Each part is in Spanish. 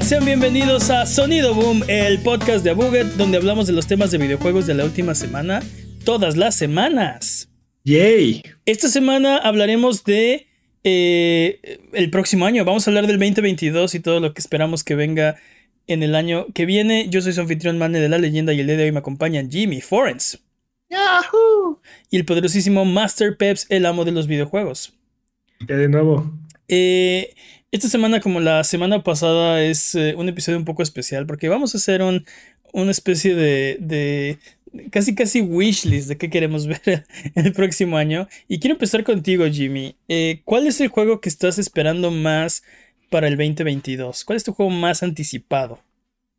Abuget, sean bienvenidos a Sonido Boom, el podcast de Abuget, donde hablamos de los temas de videojuegos de la última semana, todas las semanas. ¡Yay! Esta semana hablaremos de eh, el próximo año. Vamos a hablar del 2022 y todo lo que esperamos que venga en el año que viene. Yo soy su anfitrión Mane de la leyenda y el día de hoy me acompañan Jimmy Forens. ¡Yahoo! Y el poderosísimo Master Peps, el amo de los videojuegos. Ya de nuevo. Eh, esta semana, como la semana pasada, es eh, un episodio un poco especial porque vamos a hacer un, una especie de, de casi casi wishlist de qué queremos ver el próximo año. Y quiero empezar contigo, Jimmy. Eh, ¿Cuál es el juego que estás esperando más para el 2022? ¿Cuál es tu juego más anticipado?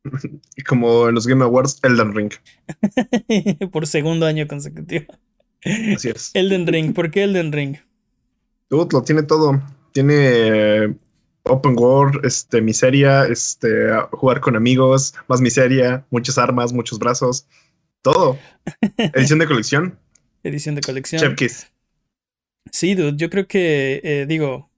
Como en los Game Awards, Elden Ring. Por segundo año consecutivo. Así es. Elden Ring, ¿por qué Elden Ring? Dude, lo tiene todo. Tiene open world, este, miseria, este, jugar con amigos, más miseria, muchas armas, muchos brazos, todo. Edición de colección. Edición de colección. Chef Kiss. Sí, dude, yo creo que, eh, digo,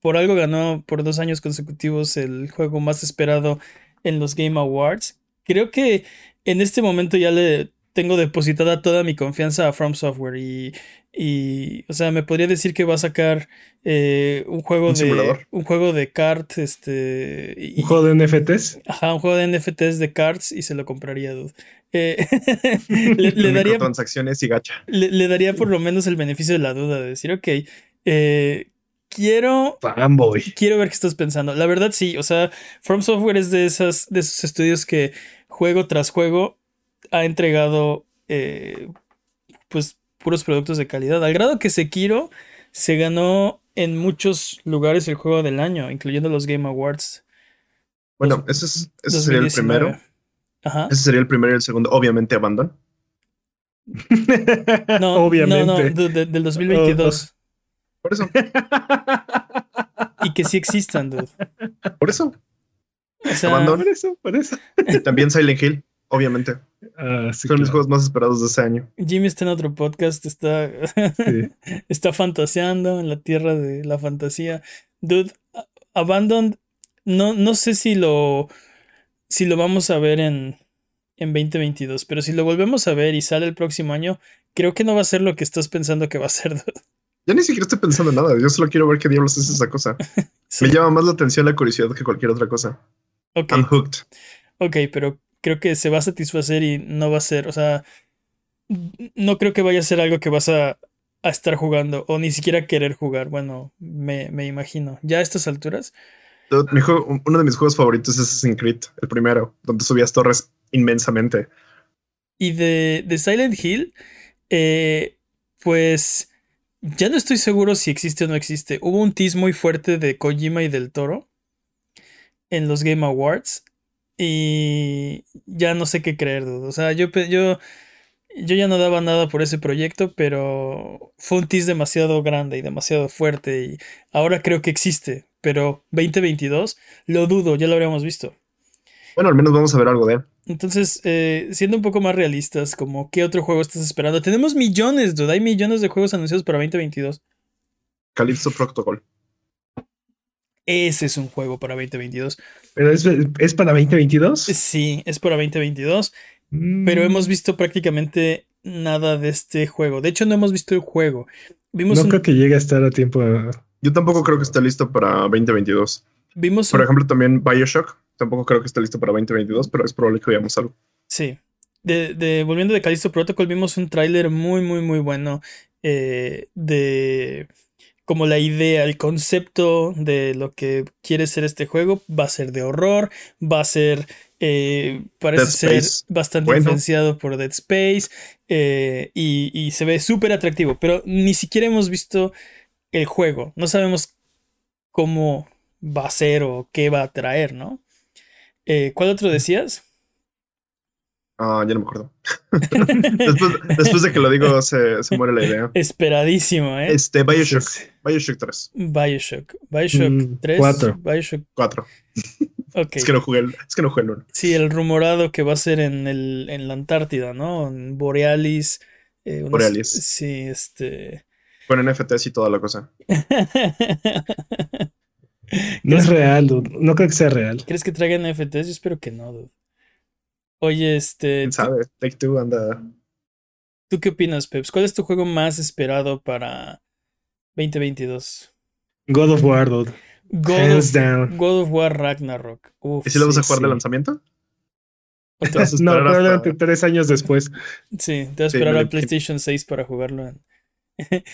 por algo ganó por dos años consecutivos el juego más esperado en los Game Awards. Creo que en este momento ya le tengo depositada toda mi confianza a From Software y, y o sea, me podría decir que va a sacar eh, un juego ¿Un de simulador? un juego de kart, este, y- ¿Un juego de NFTs? ajá, un juego de NFTs de cards y se lo compraría, dude. Eh, le, le daría Microtransacciones y gacha. le, le daría por lo menos el beneficio de la duda de decir, ok, eh, quiero Fanboy. quiero ver qué estás pensando. La verdad, sí. O sea, From Software es de, esas, de esos estudios que juego tras juego ha entregado eh, pues puros productos de calidad. Al grado que Sekiro se ganó en muchos lugares el juego del año, incluyendo los Game Awards. Bueno, ese, es, ese sería el 2019. primero. Ajá. Ese sería el primero y el segundo. Obviamente, Abandon. No, Obviamente. no, no, de- de- del 2022. Por eso, Y que sí existan, dude. por eso. O sea, Abandon. Por eso, por eso. Y también Silent Hill, obviamente. Ah, sí, Son mis claro. juegos más esperados de ese año. Jimmy está en otro podcast, está, Sí. está fantaseando en la tierra de la fantasía. Dude, Abandoned, no, no sé si lo, si lo vamos a ver en, en 2022, pero si lo volvemos a ver y sale el próximo año, creo que no va a ser lo que estás pensando que va a ser. dude. Ya ni siquiera estoy pensando en nada. Yo solo quiero ver qué diablos es esa cosa. Sí, Me llama más la atención la curiosidad que cualquier otra cosa. ok, I'm hooked. ok, pero creo que se va a satisfacer y no va a ser, o sea, no creo que vaya a ser algo que vas a, a estar jugando o ni siquiera querer jugar. Bueno, me, me imagino. Ya a estas alturas. Dude, mi juego- uno de mis juegos favoritos es Assassin's Creed, el primero, donde subías torres inmensamente. Y de, de Silent Hill, eh, pues ya no estoy seguro si existe o no existe. Hubo un tease muy fuerte de Kojima y del Toro en los Game Awards. Y ya no sé qué creer, dude. O sea, yo, yo, yo ya no daba nada por ese proyecto, pero fue un tease demasiado grande y demasiado fuerte. Y ahora creo que existe. Pero 2022, lo dudo, ya lo habríamos visto. Bueno, al menos vamos a ver algo de él. Entonces, eh, siendo un poco más realistas, como qué otro juego estás esperando. Tenemos millones, dude. Hay millones de juegos anunciados para 2022. Calypso Protocol. Ese es un juego para 2022. ¿Pero es, es para 2022? Sí, es para 2022, Mm, pero hemos visto prácticamente nada de este juego. De hecho, no hemos visto el juego. Vimos, No un, creo que llegue a estar a tiempo. a- Yo tampoco creo que esté listo para 2022. vimos Por un- ejemplo, también Bioshock. Tampoco creo que esté listo para 2022, pero es probable que veamos algo. Sí. De, de- volviendo de Callisto Protocol, vimos un tráiler muy, muy, muy bueno eh, de como la idea, el concepto de lo que quiere ser este juego. Va a ser de horror, va a ser, eh, parece ser bastante Bueno. influenciado por Dead Space eh, y, y se ve súper atractivo, pero ni siquiera hemos visto el juego. No sabemos cómo va a ser o qué va a traer, ¿no? Eh, ¿cuál otro decías? Ah, ya no me acuerdo. después, después de que lo digo, se, se muere la idea. Esperadísimo, ¿eh? Este, Bioshock. Bioshock 3. Bioshock. Bioshock Mm, 3. cuatro. Bioshock. 4. Ok. Es que no jugué el, es que no jugué el 1. Sí, el rumorado que va a ser en, el, en la Antártida, ¿no? En Borealis. eh, unos- Borealis. Sí, este. Con NFTs y toda la cosa. No es real, dude. No creo que sea real. ¿Crees que traigan NFTs? Yo espero que no, dude. Oye, este, ¿Quién ¿tú, sabe? Take Two anda. tú qué opinas, Peps? ¿Cuál es tu juego más esperado para 2022? God of War, dude. God Hands of, down. God of War Ragnarok. Uf, ¿Y si lo vas a sí, jugar de sí. lanzamiento? a No, hasta- probablemente tres años después. sí, te vas a Sí, esperar al lo- PlayStation 6 para jugarlo. en-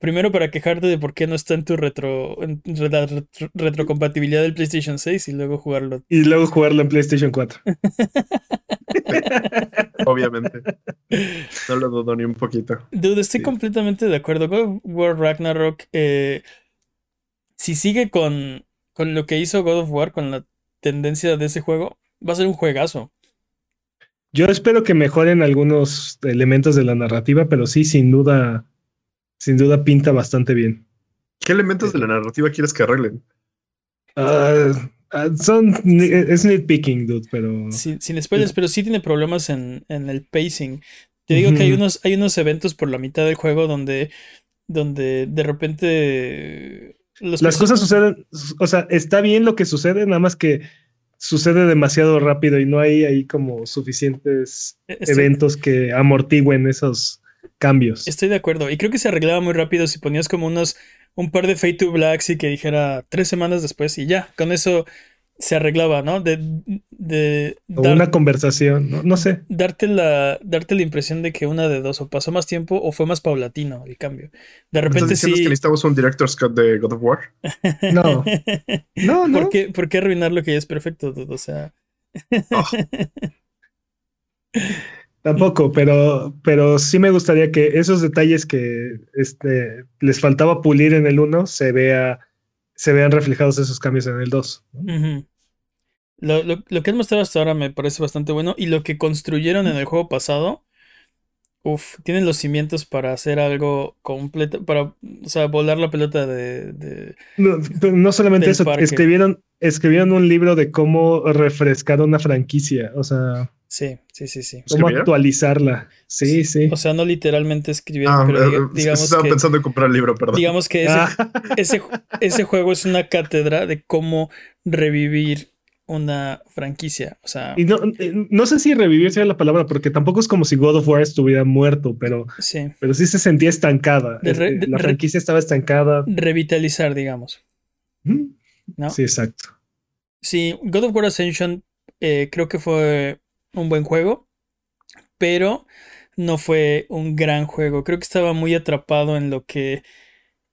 Primero para quejarte de por qué no está en tu retro, en la retro- retrocompatibilidad del PlayStation 6 y luego jugarlo. Y luego jugarlo en PlayStation 4. Obviamente. No lo dudo ni un poquito. Dude, estoy Sí. completamente de acuerdo. God of War Ragnarok, eh, si sigue con, con lo que hizo God of War, con la tendencia de ese juego, va a ser un juegazo. Yo espero que mejoren algunos elementos de la narrativa, pero sí, sin duda, sin duda pinta bastante bien. ¿Qué elementos de la narrativa quieres que arreglen? Ah, ah, son, es nitpicking, dude, pero Sin, sin spoilers, pero sí tiene problemas en, en el pacing. Te digo que hay unos, hay unos eventos por la mitad del juego donde, donde de repente los las cosas suceden, o sea, está bien lo que sucede, nada más que sucede demasiado rápido y no hay ahí como suficientes Estoy- eventos que amortigüen esos cambios. Estoy de acuerdo. Y creo que se arreglaba muy rápido si ponías como unos un par de Fade to Blacks y que dijera tres semanas después y ya, con eso se arreglaba, ¿no? De, de O dar- una conversación, no, no sé. darte la, darte la impresión de que una de dos, o pasó más tiempo o fue más paulatino el cambio. De ¿Me repente ¿Estás diciendo sí. que necesitamos un Director's Cut de God of War? No, no, no. ¿Por qué, por qué arruinar lo que ya es perfecto, dude? O sea, Oh, Tampoco, pero, pero sí me gustaría que esos detalles que este, les faltaba pulir en el 1 se vea, se vean reflejados esos cambios en el 2. ¿no? ujú. Lo, lo, lo que han mostrado hasta ahora me parece bastante bueno. Y lo que construyeron en el juego pasado, uff, tienen los cimientos para hacer algo completo, para, o sea, volar la pelota de, de- No, pero no solamente eso, parque. escribieron, escribieron un libro de cómo refrescar una franquicia, o sea, Sí, sí, sí, sí. cómo actualizarla. Sí, sí. O sea, no literalmente escribieron, ah, pero eh, diga- digamos estaba que, pensando en comprar el libro, perdón. digamos que ese, Ah, ese, ese juego es una cátedra de cómo revivir una franquicia. O sea, y no, eh, no sé si revivir sea la palabra, porque tampoco es como si God of War estuviera muerto, pero, sí. pero sí se sentía estancada. De re- Este, de la re- franquicia estaba estancada. Revitalizar, digamos. Sí, exacto. Sí, God of War Ascension eh, creo que fue un buen juego, pero no fue un gran juego. Creo que estaba muy atrapado en lo que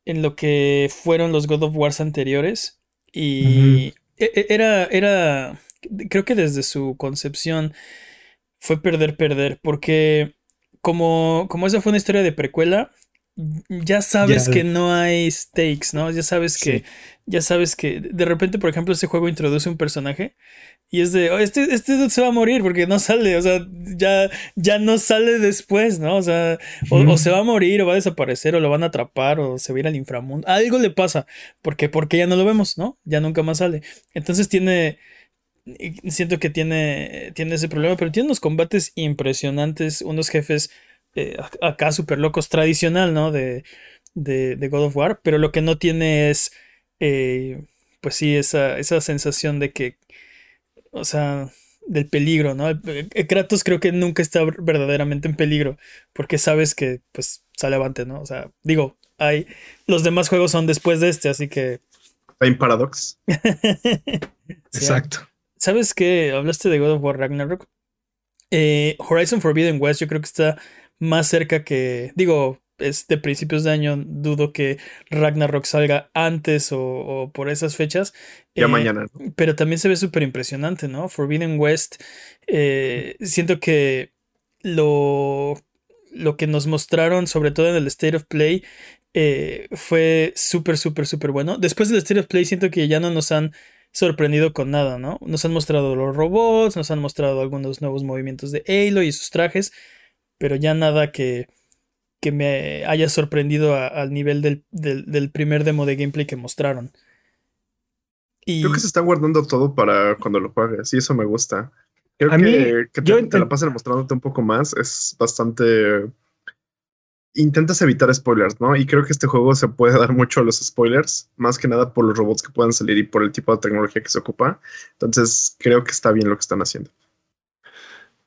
en lo que fueron los God of Wars anteriores y e- e- era era creo que desde su concepción fue perder perder porque como como esa fue una historia de precuela ya sabes Ya. que no hay stakes, ¿no? Ya sabes que Sí. ya sabes que de repente, por ejemplo, ese juego introduce un personaje y es de, "Oh, este, este dude se va a morir porque no sale, o sea, ya, ya no sale después, ¿no? O sea, o, se va a morir o va a desaparecer o lo van a atrapar o se va a ir al inframundo. Algo le pasa, porque, porque ya no lo vemos, ¿no? Ya nunca más sale. Entonces tiene, siento que tiene, tiene ese problema, pero tiene unos combates impresionantes, unos jefes eh, acá súper locos, tradicional, ¿no? De, de, de God of War, pero lo que no tiene es, eh, pues sí, esa, esa sensación de que, o sea, del peligro, ¿no? El Kratos creo que nunca está verdaderamente en peligro, porque sabes que, pues, sale avante, ¿no? O sea, digo, hay, los demás juegos son después de este, así que... Time Paradox. Exacto. ¿Sabes qué? Hablaste de God of War Ragnarok. Eh, Horizon Forbidden West yo creo que está más cerca que, digo, es de principios de año, dudo que Ragnarok salga antes o, o por esas fechas. Ya Eh, mañana. ¿no? Pero también se ve súper impresionante, ¿no? Forbidden West, eh, siento que lo, lo que nos mostraron, sobre todo en el State of Play, eh, fue súper, súper, súper bueno. Después del State of Play siento que ya no nos han sorprendido con nada, ¿no? Nos han mostrado los robots, nos han mostrado algunos nuevos movimientos de Aloy y sus trajes, pero ya nada que, que me haya sorprendido a- al nivel del, del- del primer demo de gameplay que mostraron. Y Creo que se están guardando todo para cuando lo juegues y eso me gusta. Creo A que, mí, que te, yo te la pasen mostrándote un poco más es bastante intentas evitar spoilers, ¿no? Y creo que este juego se puede dar mucho a los spoilers, más que nada por los robots que puedan salir y por el tipo de tecnología que se ocupa. Entonces, creo que está bien lo que están haciendo.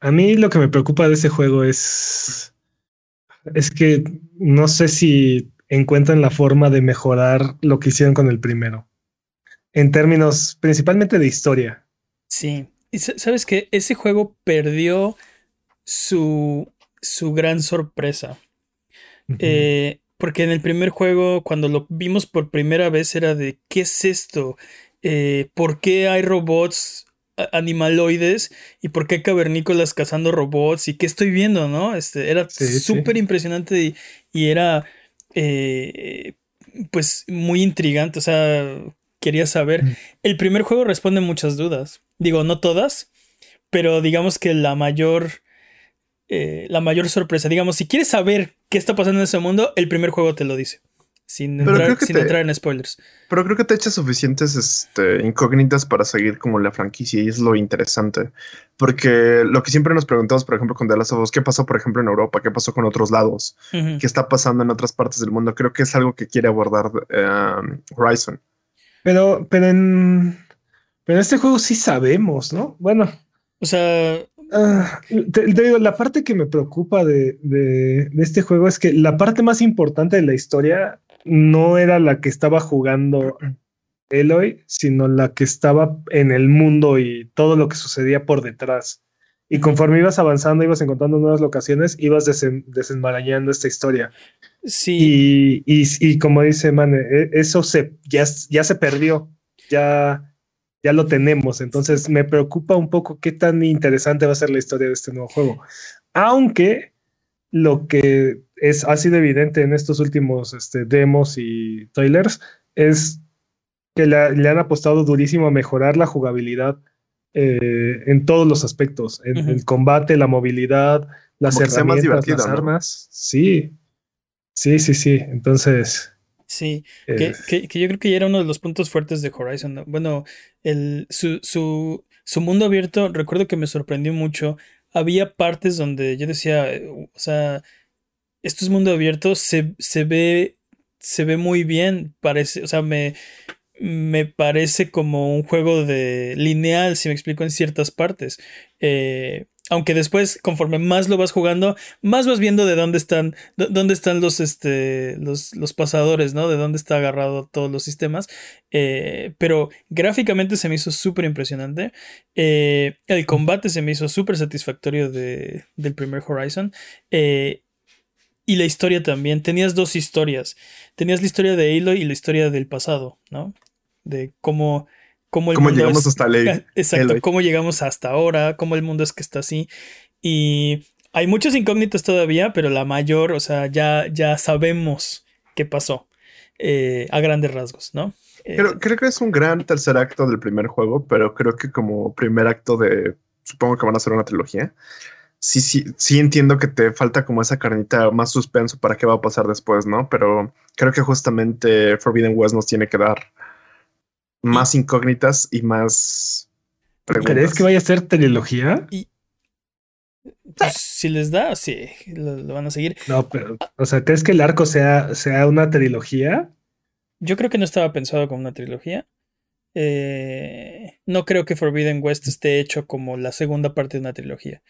A mí lo que me preocupa de ese juego es. Es que no sé si encuentran la forma de mejorar lo que hicieron con el primero. En términos principalmente de historia. Sí. Y sabes que ese juego perdió su, su gran sorpresa. Eh, porque en el primer juego, cuando lo vimos por primera vez, era de ¿qué es esto? Eh, ¿Por qué hay robots animaloides y por qué cavernícolas cazando robots y qué estoy viendo, ¿no? Este, era súper impresionante y, era eh, pues muy intrigante, o sea, quería saber. El primer juego responde muchas dudas, digo, no todas, pero digamos que la mayor eh, la mayor sorpresa. Digamos, si quieres saber qué está pasando en ese mundo, el primer juego te lo dice. Sin, entrar, en spoilers. Pero creo que te echa suficientes este, incógnitas para seguir como la franquicia y es lo interesante. Porque lo que siempre nos preguntamos, por ejemplo, con The Last of Us, ¿qué pasó, por ejemplo, en Europa? ¿Qué pasó con otros lados? ¿Qué está pasando en otras partes del mundo? Creo que es algo que quiere abordar um, Horizon. Pero, pero en, pero en este juego sí sabemos, ¿no? Bueno. O sea, Ah, te, digo, la parte que me preocupa de, este juego es que la parte más importante de la historia no era la que estaba jugando Eloy, sino la que estaba en el mundo y todo lo que sucedía por detrás. Y conforme ibas avanzando, ibas encontrando nuevas locaciones, ibas desenmarañando esta historia. Sí. Y, y, como dice Mane, e, eso se, ya, ya se perdió. Ya, ya lo tenemos. Entonces me preocupa un poco qué tan interesante va a ser la historia de este nuevo juego. Aunque lo que es, ha sido evidente en estos últimos este, demos y trailers es que le, han apostado durísimo a mejorar la jugabilidad eh, en todos los aspectos, en el combate, la movilidad, las herramientas, las armas. Sí, sí, sí, sí. Entonces, Sí, que, yo creo que ya era uno de los puntos fuertes de Horizon. Bueno, el, su, su, su, mundo abierto, recuerdo que me sorprendió mucho. Había partes donde yo decía, o sea, esto es mundo abierto, se, se ve, se ve muy bien, parece, o sea, me, me parece como un juego de lineal, si me explico, en ciertas partes. Eh, aunque después, conforme más lo vas jugando, más vas viendo de dónde están, dónde están los, este, los, los pasadores, ¿no? De dónde está agarrado todos los sistemas. Eh, pero gráficamente se me hizo súper impresionante. Eh, el combate se me hizo súper satisfactorio de, del primer Horizon. Eh, y la historia también. Tenías dos historias. Tenías la historia de Aloy y la historia del pasado, ¿no? De cómo cómo, llegamos hasta. Exacto, cómo llegamos hasta ahora, cómo el mundo es que está así. Y hay muchas incógnitas todavía, pero la mayor, o sea, ya, ya sabemos qué pasó eh, a grandes rasgos, ¿no? Eh, creo, creo que es un gran tercer acto del primer juego, pero creo que como primer acto de, supongo que van a ser una trilogía. Sí, sí, sí entiendo que te falta como esa carnita más suspenso para qué va a pasar después, ¿no? Pero creo que justamente Forbidden West nos tiene que dar más incógnitas y más preguntas. ¿Crees que vaya a ser trilogía? Y, pues, si les da, sí, lo, van a seguir. No, pero, o sea, ¿crees que el arco sea, sea una trilogía? Yo creo que no estaba pensado como una trilogía. Eh, no creo que Forbidden West esté hecho como la segunda parte de una trilogía.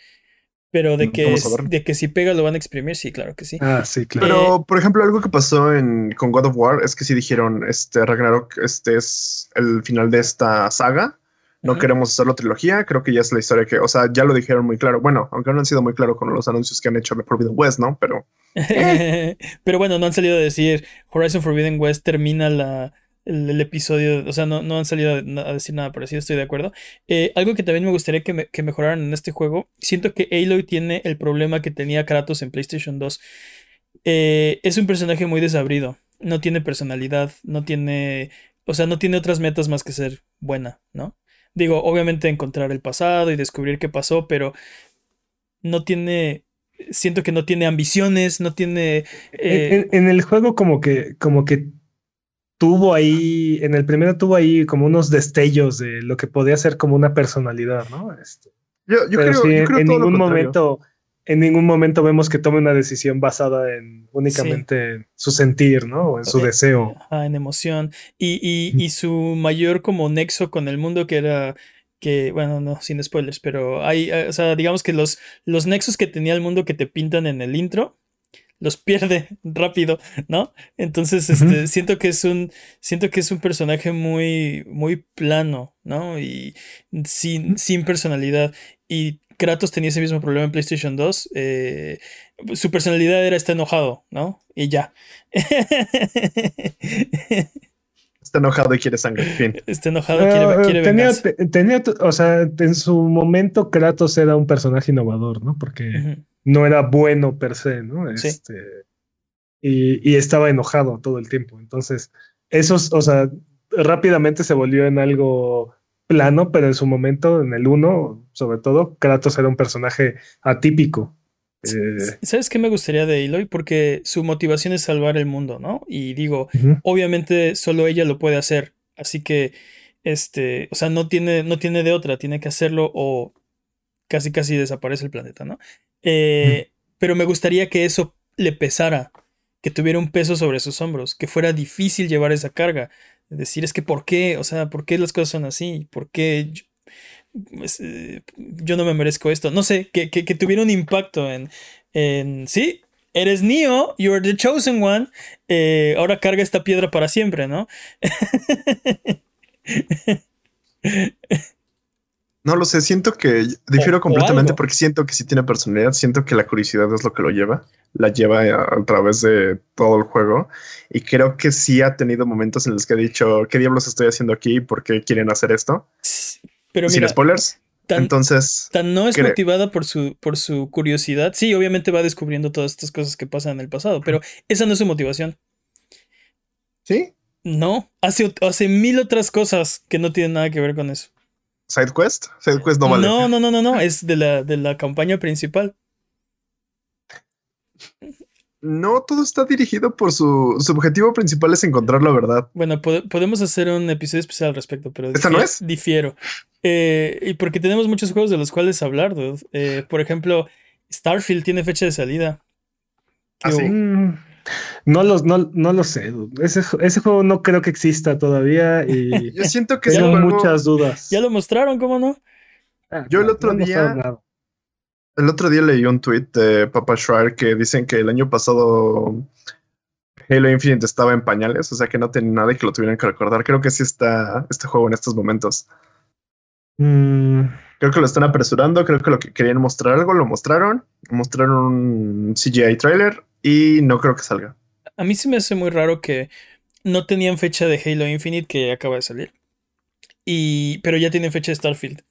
Pero de que, de que si pega lo van a exprimir, sí, claro que sí. Ah, sí, claro. Pero, por ejemplo, algo que pasó en, con God of War es que sí dijeron, este, Ragnarok, este es el final de esta saga. No queremos hacerlo trilogía, creo que ya es la historia que, o sea, ya lo dijeron muy claro. Bueno, aunque no han sido muy claros con los anuncios que han hecho de Forbidden West, ¿no? Pero... Pero bueno, no han salido a decir Horizon Forbidden West termina la, el, episodio, o sea, no, no, han salido a decir nada parecido, estoy de acuerdo. Eh, algo que también me gustaría que, que, mejoraran en este juego, siento que Aloy tiene el problema que tenía Kratos en PlayStation 2. Eh, es un personaje muy desabrido, no tiene personalidad, no tiene, o sea, no tiene otras metas más que ser buena, ¿no? Digo, obviamente encontrar el pasado y descubrir qué pasó, pero no tiene siento que no tiene ambiciones, no tiene. En, en, el juego, como que, como que tuvo ahí, en el primero tuvo ahí como unos destellos de lo que podía ser como una personalidad, ¿no? Este, yo, creo, que en ningún momento en ningún momento vemos que tome una decisión basada en únicamente su sentir, ¿no? O en su Eh, deseo. Ajá, en emoción. Y, y, y su mayor como nexo con el mundo que era que, bueno, no, sin spoilers, pero hay, eh, o sea, digamos que los, los nexos que tenía el mundo que te pintan en el intro, los pierde rápido, ¿no? Entonces, este, siento que es un, siento que es un personaje muy, muy plano, ¿no? Y sin, sin personalidad. Y Kratos tenía ese mismo problema en PlayStation 2. eh, su personalidad era está enojado, ¿no? Y ya. Está enojado y quiere sangre. Fin. Está enojado, quiere, Eh, quiere tenía, venganza. te- tenía, o sea, en su momento Kratos era un personaje innovador, ¿no? Porque. No era bueno per se, ¿no? Sí. Este, y, y estaba enojado todo el tiempo. Entonces, esos, o sea, rápidamente se volvió en algo plano, pero en su momento, en el 1, sobre todo, Kratos era un personaje atípico. Eh, ¿Sabes qué me gustaría de Aloy? Porque su motivación es salvar el mundo, ¿no? Y digo, obviamente solo ella lo puede hacer. Así que, este, o sea, no tiene, no tiene de otra, tiene que hacerlo o casi casi desaparece el planeta, ¿no? Eh, Pero me gustaría que eso le pesara, que tuviera un peso sobre sus hombros, que fuera difícil llevar esa carga. Decir, es que ¿por qué? O sea, ¿por qué las cosas son así? ¿Por qué yo, es, eh, yo no me merezco esto? No sé, que, que, que tuviera un impacto en, en, sí, eres Neo, you're the chosen one, eh, ahora carga esta piedra para siempre, ¿no? No lo sé, siento que difiero O- completamente porque siento que sí tiene personalidad, siento que la curiosidad es lo que lo lleva, la lleva a, a través de todo el juego y creo que sí ha tenido momentos en los que ha dicho, ¿qué diablos estoy haciendo aquí? ¿Por qué quieren hacer esto? Pero Sin mira, spoilers. tan, Entonces, tan no es motivada por su, por su curiosidad. Sí, obviamente va descubriendo todas estas cosas que pasan en el pasado, pero esa no es su motivación. sí, No, hace, hace mil otras cosas que no tienen nada que ver con eso. Side quest, side quest no vale. no, no, no, no, no, es de la, de la campaña principal. No, todo está dirigido por su, su objetivo principal es encontrar la verdad. Bueno, pode- podemos hacer un episodio especial al respecto, pero ¿Esta no es? difiero. Eh, y porque tenemos muchos juegos de los cuales hablar, dude. Eh, por ejemplo, Starfield tiene fecha de salida. ¿Ah, sí? No lo, no, no lo sé. Ese, ese juego no creo que exista todavía y Yo siento que tengo juego- muchas dudas. Ya lo mostraron, ¿cómo no? Ah, Yo el otro no día- nada. El otro día leí un tweet de Papa Schreier que dicen que el año pasado Halo Infinite estaba en pañales, o sea que no tenía nada y que lo tuvieran que recordar. Creo que sí está este juego en estos momentos. Mm, Creo que lo están apresurando, creo que lo que querían mostrar algo lo mostraron, mostraron un CGI trailer y no creo que salga. A mí se me hace muy raro que no tenían fecha de Halo Infinite que acaba de salir. Y, pero ya tienen fecha de Starfield.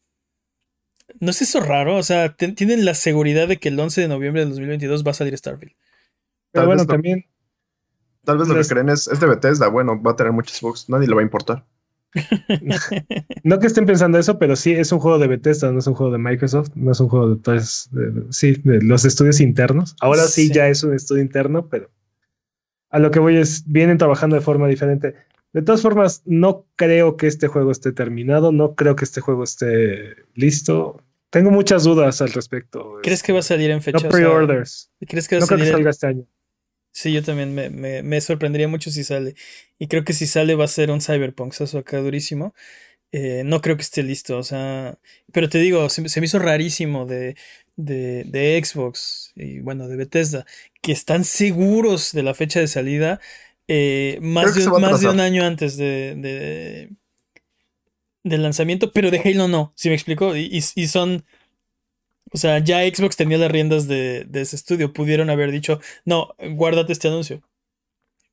¿No es eso raro? O sea, tienen la seguridad de que el 11 de noviembre de 2022 va a salir Starfield. pero Tal bueno, también Tal vez lo que creen es, es de Bethesda, bueno, va a tener muchos bugs, nadie le va a importar. No que estén pensando eso, pero sí es un juego de Bethesda, no es un juego de Microsoft, no es un juego de, de- sí, de los estudios internos. Ahora sí, Sí. ya es un estudio interno, pero a lo que voy es, vienen trabajando de forma diferente. De todas formas, no creo que este juego esté terminado, no creo que este juego esté listo. Tengo muchas dudas al respecto. ¿Crees que va a salir en No fecha? O sea, pre-orders. ¿Crees que va a No creo que salga este año. Sí, yo también me, me- me sorprendería mucho si sale. Y creo que si sale va a ser un Cyberpunk, eso acá durísimo. Eh, no creo que esté listo, o sea. Pero te digo, se, me- se me hizo rarísimo de, de, de Xbox y bueno, de Bethesda, que están seguros de la fecha de salida eh, más, de, más de un año antes de, de- del lanzamiento, pero de Halo no, ¿sí me explico? Y, y- y son. O sea, ya Xbox tenía las riendas de, de ese estudio. Pudieron haber dicho, no, guárdate este anuncio.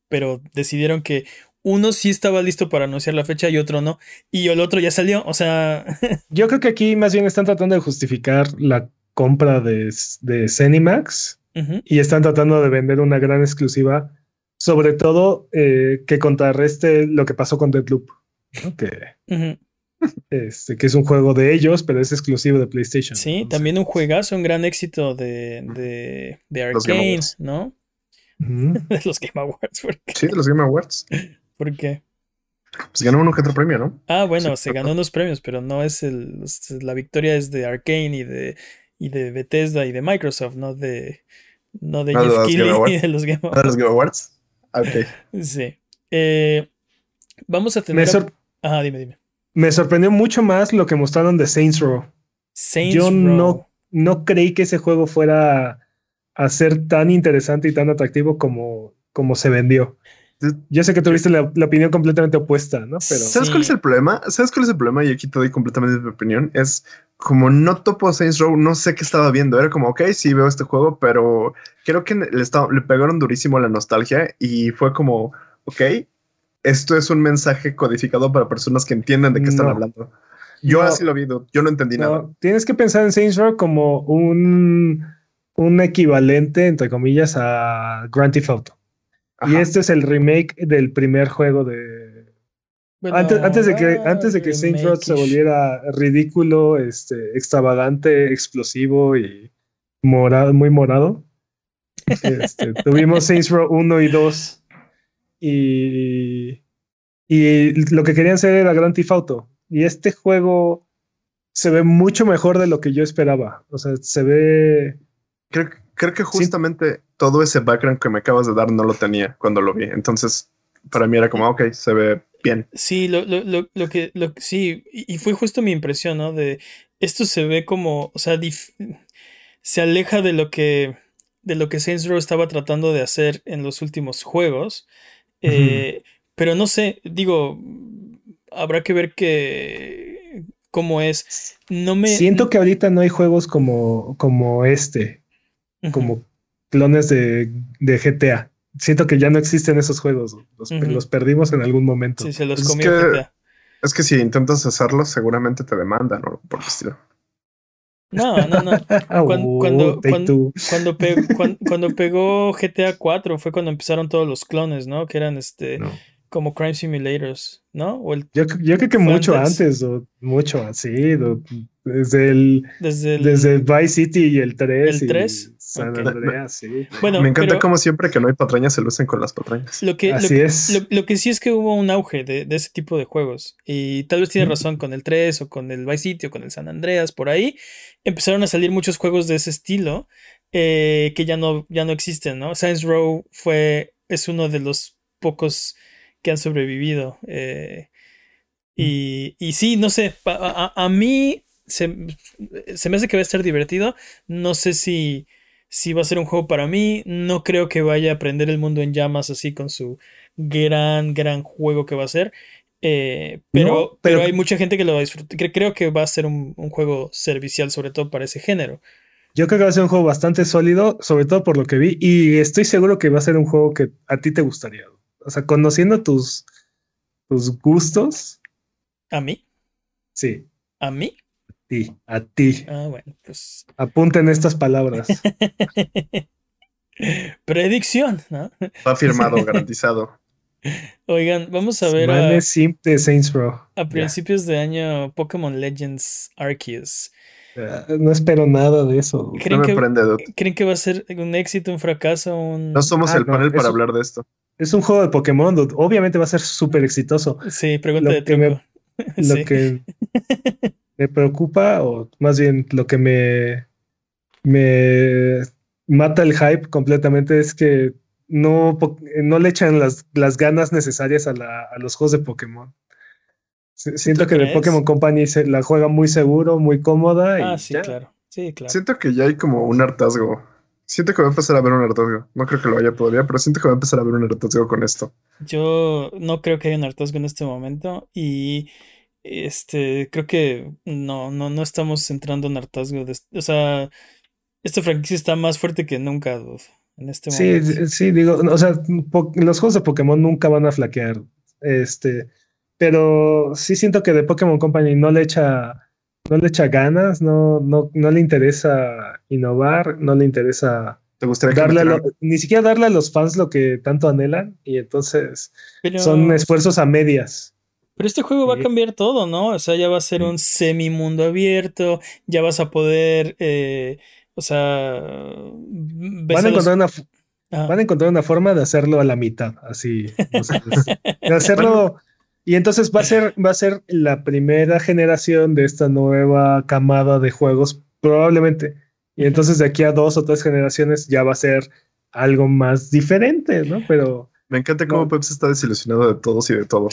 Pero decidieron que uno sí estaba listo para anunciar la fecha y otro no. Y el otro ya salió. O sea, Yo creo que aquí más bien están tratando de justificar la compra de, de Zenimax ujú, y están tratando de vender una gran exclusiva, sobre todo eh, que contrarreste lo que pasó con Deadloop, que. Este, que es un juego de ellos, pero es exclusivo de PlayStation. sí, Entonces, también un juegazo, un gran éxito de, de, de Los Game Arcane, Awards. ¿no? De los Game Awards. ¿Por qué? Sí, de los Game Awards. ¿Por qué? Pues ganó uno que otro premio, ¿no? Ah, bueno, Sí, se ganó unos premios, pero no es el. La victoria es de Arcane y de, y de Bethesda y de Microsoft, no de, no de No de Jeff los Keighley Game Awards. y de los Game ¿De Awards. los Game Awards? Ok. Sí. Eh, vamos a Me, tener. a- sor- Ajá, dime, dime. Me sorprendió mucho más lo que mostraron de Saints Row. Saints Yo Row. no, no creí que ese juego fuera a ser tan interesante y tan atractivo como, como se vendió. Yo sé que tuviste la, la opinión completamente opuesta, ¿no? Pero ¿Sabes Sí. cuál es el problema? ¿Sabes cuál es el problema? Y aquí te doy completamente mi opinión. Es como no topo Saints Row, no sé qué estaba viendo. Era como, ok, sí veo este juego, pero creo que le, estaba- le pegaron durísimo la nostalgia y fue como, ok, esto es un mensaje codificado para personas que entienden de qué están No. hablando. Yo No. así lo vi, yo no entendí nada. tienes que pensar en Saints Row como un, un equivalente, entre comillas, a Grand Theft Auto. Y este es el remake del primer juego de, Bueno, antes, antes de que, ah, antes de que Saints Row se volviera ridículo, este, extravagante, explosivo y morado, muy morado, este, tuvimos Saints Row 1 y 2 y, y lo que querían hacer era Grand Theft Auto. Y este juego se ve mucho mejor de lo que yo esperaba. O sea, se ve... Creo, creo que justamente todo ese background que me acabas de dar no lo tenía cuando lo vi. Entonces, para mí era como, ok, se ve bien. Sí, lo, lo, lo, lo que, lo, sí, y y fue justo mi impresión, ¿no? De esto se ve como, o sea, dif- se aleja de lo que, de lo que Saints Row estaba tratando de hacer en los últimos juegos. Eh, Pero no sé, digo, habrá que ver que cómo es. No me Siento que ahorita no hay juegos como, como este. Como clones de, de GTA. Siento que ya no existen esos juegos. Los, perdimos en algún momento. Sí, se los Es comió que- GTA. Es que si intentas hacerlo, seguramente te demandan o por el estilo. No, no, no. Uh, cuando-. Cuando, pe- cuan- cuando pegó GTA 4 fue cuando empezaron todos los clones, ¿no? Que eran este No. Como crime simulators, ¿no? O el, Yo, yo creo que mucho antes. antes, o mucho así, o desde el, desde el, desde el Vice City y el 3. ¿El y 3? San. Andreas, sí. Bueno, me encanta pero- como siempre que no hay patrañas se lucen con las patrañas. Lo que, lo, Así es. lo- lo que sí es que hubo un auge de, de ese tipo de juegos. Y tal vez tiene Mm. razón con el 3 o con el Vice City o con el San Andreas, por ahí. Empezaron a salir muchos juegos de ese estilo eh, que ya no, ya no existen, ¿no? Saints Row fue, es uno de los pocos que han sobrevivido. eh, y, y sí, no sé, a, a- a mí se, se me hace que va a estar divertido. No sé si, si va a ser un juego para mí. No creo que vaya a prender el mundo en llamas así con su gran, gran juego que va a ser. Eh, pero, No, pero, pero- hay mucha gente que lo va a disfrutar. Cre- Creo que va a ser un, un juego servicial, sobre todo para ese género. Yo creo que va a ser un juego bastante sólido, sobre todo por lo que vi, y estoy seguro que va a ser un juego que a ti te gustaría. O sea, conociendo tus, tus gustos, ¿A mí? sí, ¿A mí? sí, a ti. Ah, bueno, pues. Apunten estas palabras. Predicción, ¿no? Va firmado, garantizado. Oigan, vamos a ver a, de Saints Row. a principios de año Pokémon Legends Arceus. Ya, No espero nada de eso. No ¿Creen me que, prende. ¿Creen que va a ser un éxito, un fracaso, un... No somos Ah, el no, panel para eso- hablar de esto. Es un juego de Pokémon, dude. obviamente va a ser súper exitoso. Sí, pregunta Lo de que me-. Lo Sí. que me preocupa, o más bien lo que me, me mata el hype completamente es que no, no le echan las, las ganas necesarias a, la- a los juegos de Pokémon. Si- Siento ¿Tú que de crees? Pokémon Company se la juega muy seguro, muy cómoda. Y Ah, sí, ya. claro. Sí, claro. Siento que ya hay como un hartazgo. Siento que va a empezar a haber un hartazgo. No creo que lo haya todavía, pero siento que va a empezar a haber un hartazgo con esto. Yo no creo que haya un hartazgo en este momento y este creo que no, no, no estamos entrando en hartazgo. de- o sea, esta franquicia está más fuerte que nunca, dude, en este Sí, momento. sí, digo, o sea, los juegos de Pokémon nunca van a flaquear. Este, pero sí siento que de Pokémon Company no le echa, no le echa ganas, no, no, no le interesa innovar, no le interesa ¿Te gustaría que darle lo- ni siquiera darle a los fans lo que tanto anhelan, y entonces Pero, son esfuerzos a medias. pero este juego va a cambiar todo, ¿no? O sea, ya va a ser un semi mundo abierto, ya vas a poder, eh, o sea, Van a los- encontrar una, Ajá. van a encontrar una forma de hacerlo a la mitad, así. o sea, es- de hacerlo. Y entonces va a ser, va a ser la primera generación de esta nueva camada de juegos, probablemente Y entonces de aquí a dos o tres generaciones ya va a ser algo más diferente, ¿no? Pero... Me encanta cómo No. Peps está desilusionado de todos y de todo.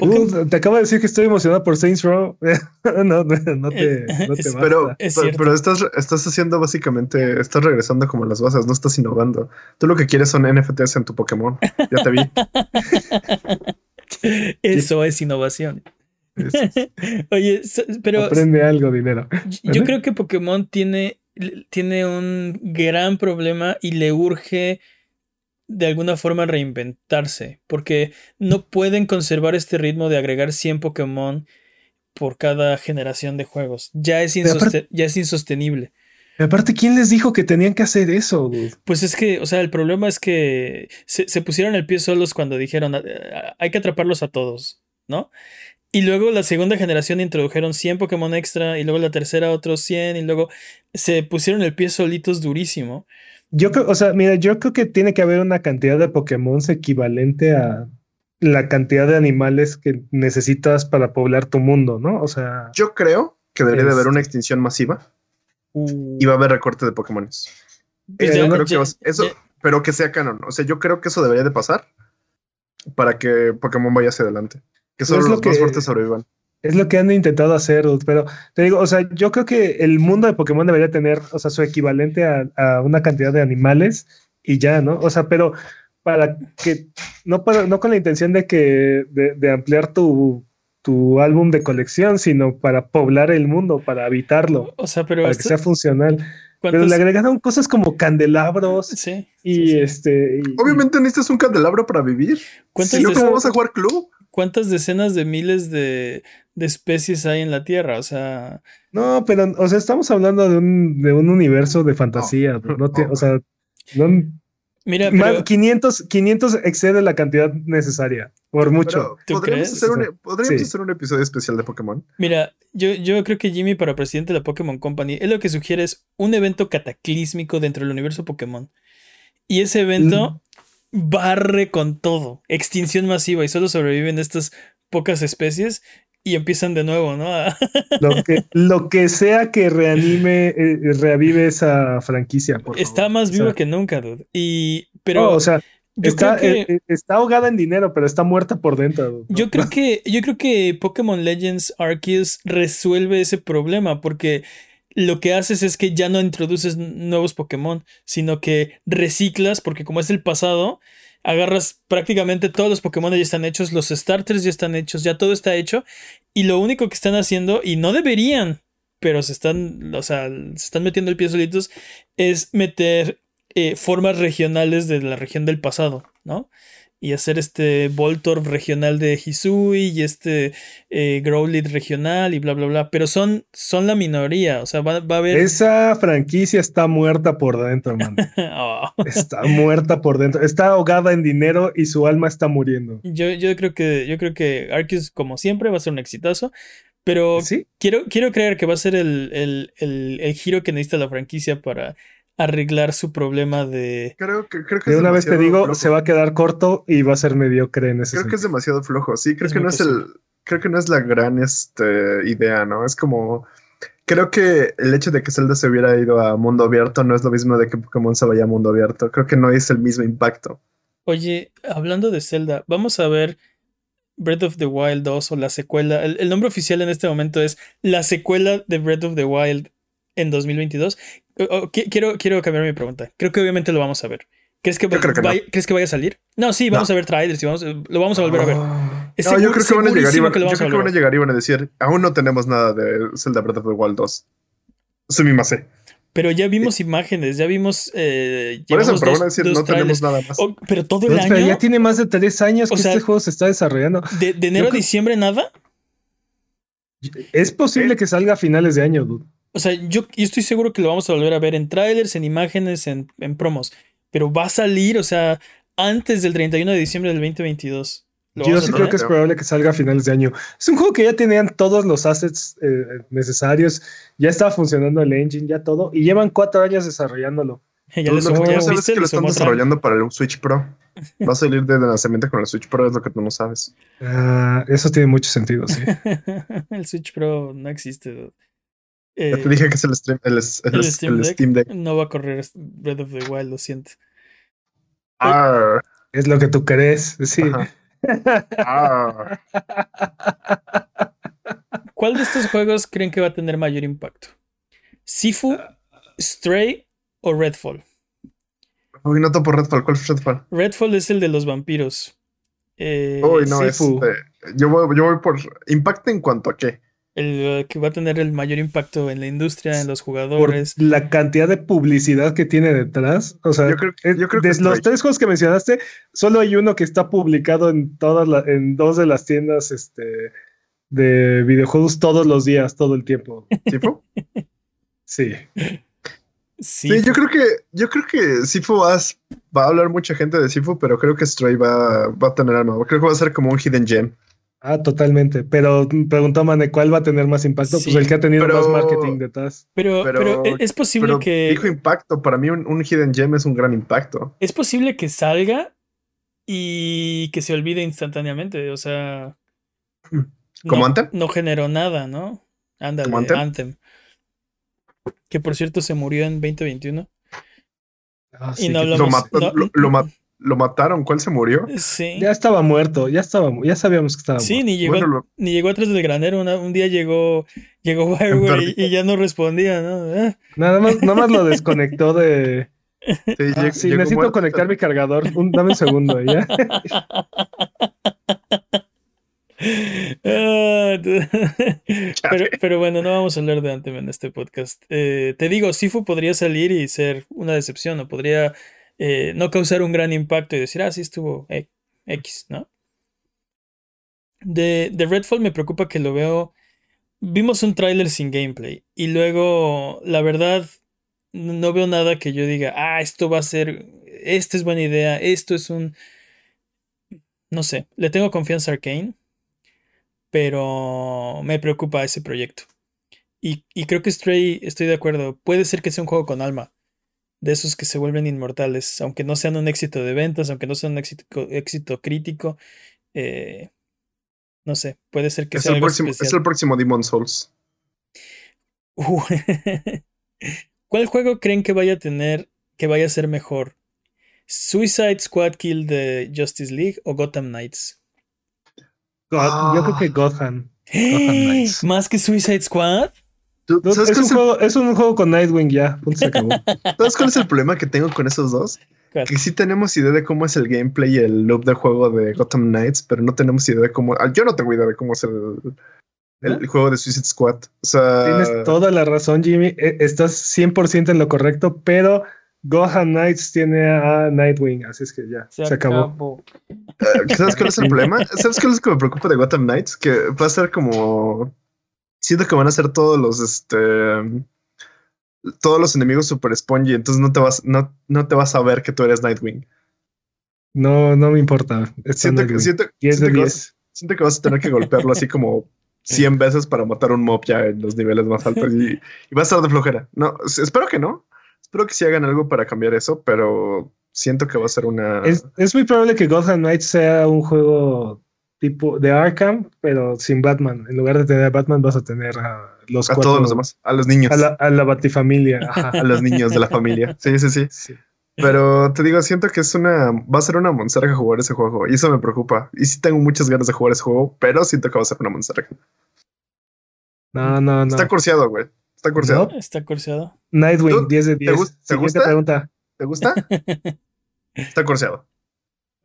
Uh, te acabo de decir que estoy emocionado por Saints Row. no, no, no te, no te Es- basta. Pero, Es pero, pero estás, estás haciendo básicamente, estás regresando como las bases, no estás innovando. Tú lo que quieres son NFTs en tu Pokémon. Ya te vi. Eso es innovación. Oye, pero Aprende algo, dinero. yo creo que Pokémon tiene, tiene un gran problema y le urge de alguna forma reinventarse, porque no pueden conservar este ritmo de agregar 100 Pokémon por cada generación de juegos. Ya es, insoste- ya es insostenible. Y aparte, ¿quién les dijo que tenían que hacer eso? dude? Pues es que, o sea, el problema es que se, se pusieron el pie solos cuando dijeron, "Ah, hay que atraparlos a todos, ¿no? Y luego la segunda generación introdujeron 100 Pokémon extra y luego la tercera otros 100 y luego se pusieron el pie solitos durísimo. Yo creo, o sea, mira, yo creo que tiene que haber una cantidad de Pokémon equivalente a la cantidad de animales que necesitas para poblar tu mundo, ¿no? O sea, Yo creo que debería de haber una extinción masiva y va a haber recorte de Pokémones. pues eh, creo que va eso- ya- Pero que sea canon. O sea, yo creo que eso debería de pasar para que Pokémon vaya hacia adelante. Que solo es lo los más fuertes sobrevivan. es lo que han intentado hacer, pero te digo, o sea, yo creo que el mundo de Pokémon debería tener, o sea, su equivalente a, a una cantidad de animales y ya, ¿no? O sea, pero para que, no, para, no con la intención de que, de, de ampliar tu, tu álbum de colección, sino para poblar el mundo, para habitarlo, o sea, pero... para que esto- sea funcional. Pero ¿cuántos- le agregaron cosas como candelabros Sí, y sí, sí. este. y- Obviamente necesitas un candelabro para vivir. ¿Cuántas, Si no, de- ¿cómo vamos a jugar club? cuántas decenas de miles de, de especies hay en la Tierra? O sea, No, pero, o sea, estamos hablando de un, de un universo de fantasía. No, No te- no. o sea, no- mira, más- pero... 500, 500 excede la cantidad necesaria, por mucho. Pero ¿Tú podríamos, crees? hacer un, podríamos Sí. hacer un episodio especial de Pokémon. Mira, yo, yo creo que Jimmy para presidente de la Pokémon Company, él lo que sugiere es un evento cataclísmico dentro del universo Pokémon. Y ese evento barre con todo, extinción masiva y solo sobreviven estas pocas especies y empiezan de nuevo, ¿no? Lo que, lo que sea que reanime, eh, reavive esa franquicia. por Está favor. más O sea, que nunca, dude. Y, pero oh, o sea, está, que... eh, eh, está ahogada en dinero, pero está muerta por dentro. ¿no? Yo creo que, yo creo que Pokémon Legends Arceus resuelve ese problema porque lo que haces es que ya no introduces nuevos Pokémon, sino que reciclas, porque como es el pasado, agarras prácticamente todos los Pokémon ya están hechos, los starters ya están hechos, ya todo está hecho, y lo único que están haciendo, y no deberían, pero se están, o sea, se están metiendo el pie solitos, es meter eh, formas regionales de la región del pasado, ¿no? Y hacer este Voltorb regional de Hisui y este eh, Growlithe regional y bla, bla, bla. Pero son, son la minoría. O sea, va, va a haber. Esa franquicia está muerta por dentro, man. Oh. Está muerta por dentro. Está ahogada en dinero y su alma está muriendo. Yo, yo creo que, yo creo que Arceus, como siempre, va a ser un exitazo. Pero ¿Sí? quiero, quiero creer que va a ser el, el, el, el giro que necesita la franquicia para arreglar su problema de. Creo que, creo que De es una vez te digo, flojo. se va a quedar corto y va a ser mediocre en ese Creo que es demasiado flojo. Sí, creo Es que no es el. Creo que no es la gran este, idea, ¿no? Es como. Creo que el hecho de que Zelda se hubiera ido a mundo abierto no es lo mismo de que Pokémon se vaya a mundo abierto. Creo que no es el mismo impacto. Oye, hablando de Zelda, vamos a ver Breath of the Wild 2 o la secuela. El, el nombre oficial en este momento es la secuela de Breath of the Wild en 2022. O- o, qui- quiero, quiero cambiar mi pregunta. Creo que obviamente lo vamos a ver. ¿Crees que, no. vaya, ¿crees que vaya a salir? No, sí, vamos No. a ver trailers y vamos, lo vamos a volver a ver. Ah, Es No, yo creo que van a llegar y van, yo vamos a creo que volver van a llegar y van a decir, aún no tenemos nada de Zelda Breath of the Wild 2. Sumimase. Pero ya vimos imágenes, ya vimos. eh, Por eso, pero dos- van a decir, no tenemos nada más. Oh, pero todo el pero año. ya tiene más de tres años O que sea- este juego se está desarrollando. De, de enero a diciembre nada. Es posible que salga a finales de año, dude. O sea, yo, yo estoy seguro que lo vamos a volver a ver en trailers, en imágenes, en, en promos. Pero va a salir, o sea, antes del 31 de diciembre del 2022. ¿Lo Yo sí creo que es probable que salga a finales de año. Es un juego que ya tenían todos los assets eh, necesarios, ya estaba funcionando el engine, ya todo, y llevan cuatro años desarrollándolo. Ya lo que no sabes viste, es que lo están desarrollando para el Switch Pro. Va a salir de lanzamiento con el Switch Pro, es lo que tú no sabes. Ah, eso tiene mucho sentido, sí. el Switch Pro no existe. Dude. Ya te Eh, dije que es el, stream- el, es- el el es- Steam el Deck Steam Deck. no va a correr Breath of the Wild, lo siento. Arr, Es lo que tú crees. Sí. arr. ¿Cuál de estos juegos creen que va a tener mayor impacto? ¿Sifu, Stray o Redfall? Uy, no topo Redfall. ¿Cuál fue Redfall? Redfall es el de los vampiros. Eh, Uy, no, Sifu. este, yo, voy, yo voy por impacto en cuanto a qué. El eh, que va a tener el mayor impacto en la industria, en los Por jugadores. la cantidad de publicidad que tiene detrás. O sea, Yo creo- es- yo creo que de los tres juegos que mencionaste, solo hay uno que está publicado en todas la- en dos de las tiendas este, de videojuegos todos los días, todo el tiempo. ¿Sifu? Sí. Sí, Sí, yo creo que, yo creo que Sifu va a, va a hablar mucha gente de Sifu, pero creo que Stray va, va a tener alma. Creo que va a ser como un hidden gem. Ah, totalmente. Pero mm, preguntó Mane, ¿cuál va a tener más impacto? Sí, pues el que ha tenido pero- más marketing detrás. pero, pero, pero- e- es posible Pero que dijo impacto. Para mí un, un hidden gem es un gran impacto. es posible que salga y que se olvide instantáneamente. O sea, ¿Como no, Anthem? no generó nada, ¿no? Ándale, ¿Como Anthem? Anthem. Que por cierto se murió en 2021. Ah, Y sí, no que- Lo, hablamos- mató- no- lo, lo ma- lo mataron. ¿Cuál se murió? Sí. Ya estaba muerto, ya estaba, ya sabíamos que estaba Sí, muerto. ni llegó, Bueno, lo- ni llegó atrás del granero. una- un día llegó, llegó Bioware y, y ya no respondía, ¿no? Ah, Nada más, nada más lo desconectó de. Sí, Ah, lleg- sí, necesito muerto. conectar mi cargador. Un, dame un segundo, ¿ya? Ah, pero bueno, no vamos a hablar de Anthem en este podcast. Eh, te digo, Sifu podría salir y ser una decepción, o podría eh, no causar un gran impacto y decir, ah, sí estuvo eh, X, ¿no? De, de Redfall me preocupa que lo veo. Vimos un tráiler sin gameplay y luego, la verdad, no veo nada que yo diga, ah, esto va a ser, esta es buena idea, esto es un... No sé, le tengo confianza a Arkane, pero me preocupa ese proyecto. Y, y creo que Stray, estoy de acuerdo, puede ser que sea un juego con alma, de esos que se vuelven inmortales, aunque no sean un éxito de ventas, aunque no sean un éxito, éxito crítico, eh, no sé, puede ser que Es sea el, algo próximo, es el próximo Demon Souls. Uh, ¿Cuál juego creen que vaya a tener, que vaya a ser mejor? ¿Suicide Squad Kill de Justice League o Gotham Knights? God- Yo creo Ah. que Gotham. Knights. ¿Más que Suicide Squad? ¿Tú- Dude, ¿Sabes, es, cuál un es el, juego, es un juego con Nightwing ya. Punto, se acabó. ¿Sabes cuál es el problema que tengo con esos dos? ¿Cuál? Que sí tenemos idea de cómo es el gameplay y el loop del juego de Gotham Knights, pero no tenemos idea de cómo. ah, Yo no tengo idea de cómo es el, el juego de Suicide Squad. O sea, Tienes toda la razón, Jimmy. E- Estás 100% en lo correcto, pero Gotham Knights tiene a Nightwing, así es que ya, se, acabó. eh, ¿sabes cuál es el problema? ¿Sabes cuál es lo que me preocupa de Gotham Knights? Que va a ser como. Siento que van a ser todos los este. Todos los enemigos super spongy, entonces no te vas, no, no te vas a ver que tú eres Nightwing. No, no me importa. Siento que, siento, 10 de siento que vas- 10. Siento que vas a tener que golpearlo así como 100 veces para matar un mob ya en los niveles más altos y, y va a estar de flojera. No, espero que no. Espero que sí hagan algo para cambiar eso, pero siento que va a ser una... Es, es muy probable que Gotham Knights sea un juego tipo de Arkham, pero sin Batman. En lugar de tener a Batman, vas a tener a los a cuatro- todos los demás, a los niños, A la, a la Batifamilia. Ajá. a los niños de la familia. Sí, sí, sí. Sí. Pero te digo, siento que es una... Va a ser una monserga jugar ese juego y eso me preocupa. Y sí tengo muchas ganas de jugar ese juego, pero siento que va a ser una monserga. No, no, no. Está curseado, güey. Está curseado. Está curseado. Nightwing, ¿Tú- 10 de 10. gus- te Siguiente gusta? pregunta. ¿Te gusta? Está curseado.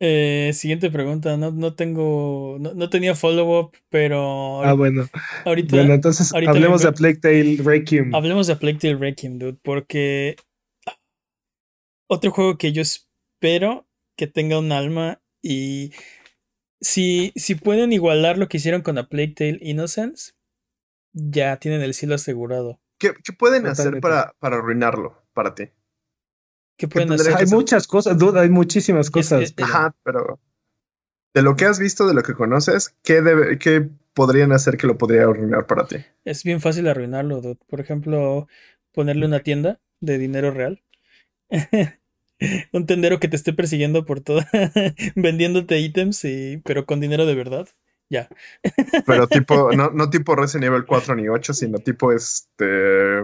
Eh, siguiente pregunta. No, no tengo. No, no tenía follow-up, pero Ah, bueno. ahorita Bueno, entonces ahorita hablemos de Plague Tale Requiem. hablemos de Plague Tale Requiem, dude. Porque. Otro juego que yo espero que tenga un alma y. Si, si pueden igualar lo que hicieron con A Plague Tale Innocence, ya tienen el cielo asegurado. ¿Qué, qué pueden hacer para, para arruinarlo para ti? ¿Qué pueden tendría hacer? Hay muchas cosas, dude, hay muchísimas cosas. es- pero- Ajá, pero de lo que has visto, de lo que conoces, ¿qué, debe, qué podrían hacer que lo podría arruinar para ti? Es bien fácil arruinarlo, dude. Por ejemplo, ponerle una tienda de dinero real. Un tendero que te esté persiguiendo por todo, vendiéndote ítems, y, pero con dinero de verdad. ya. Pero tipo, no, no tipo Resident Evil 4 ni 8, sino tipo este.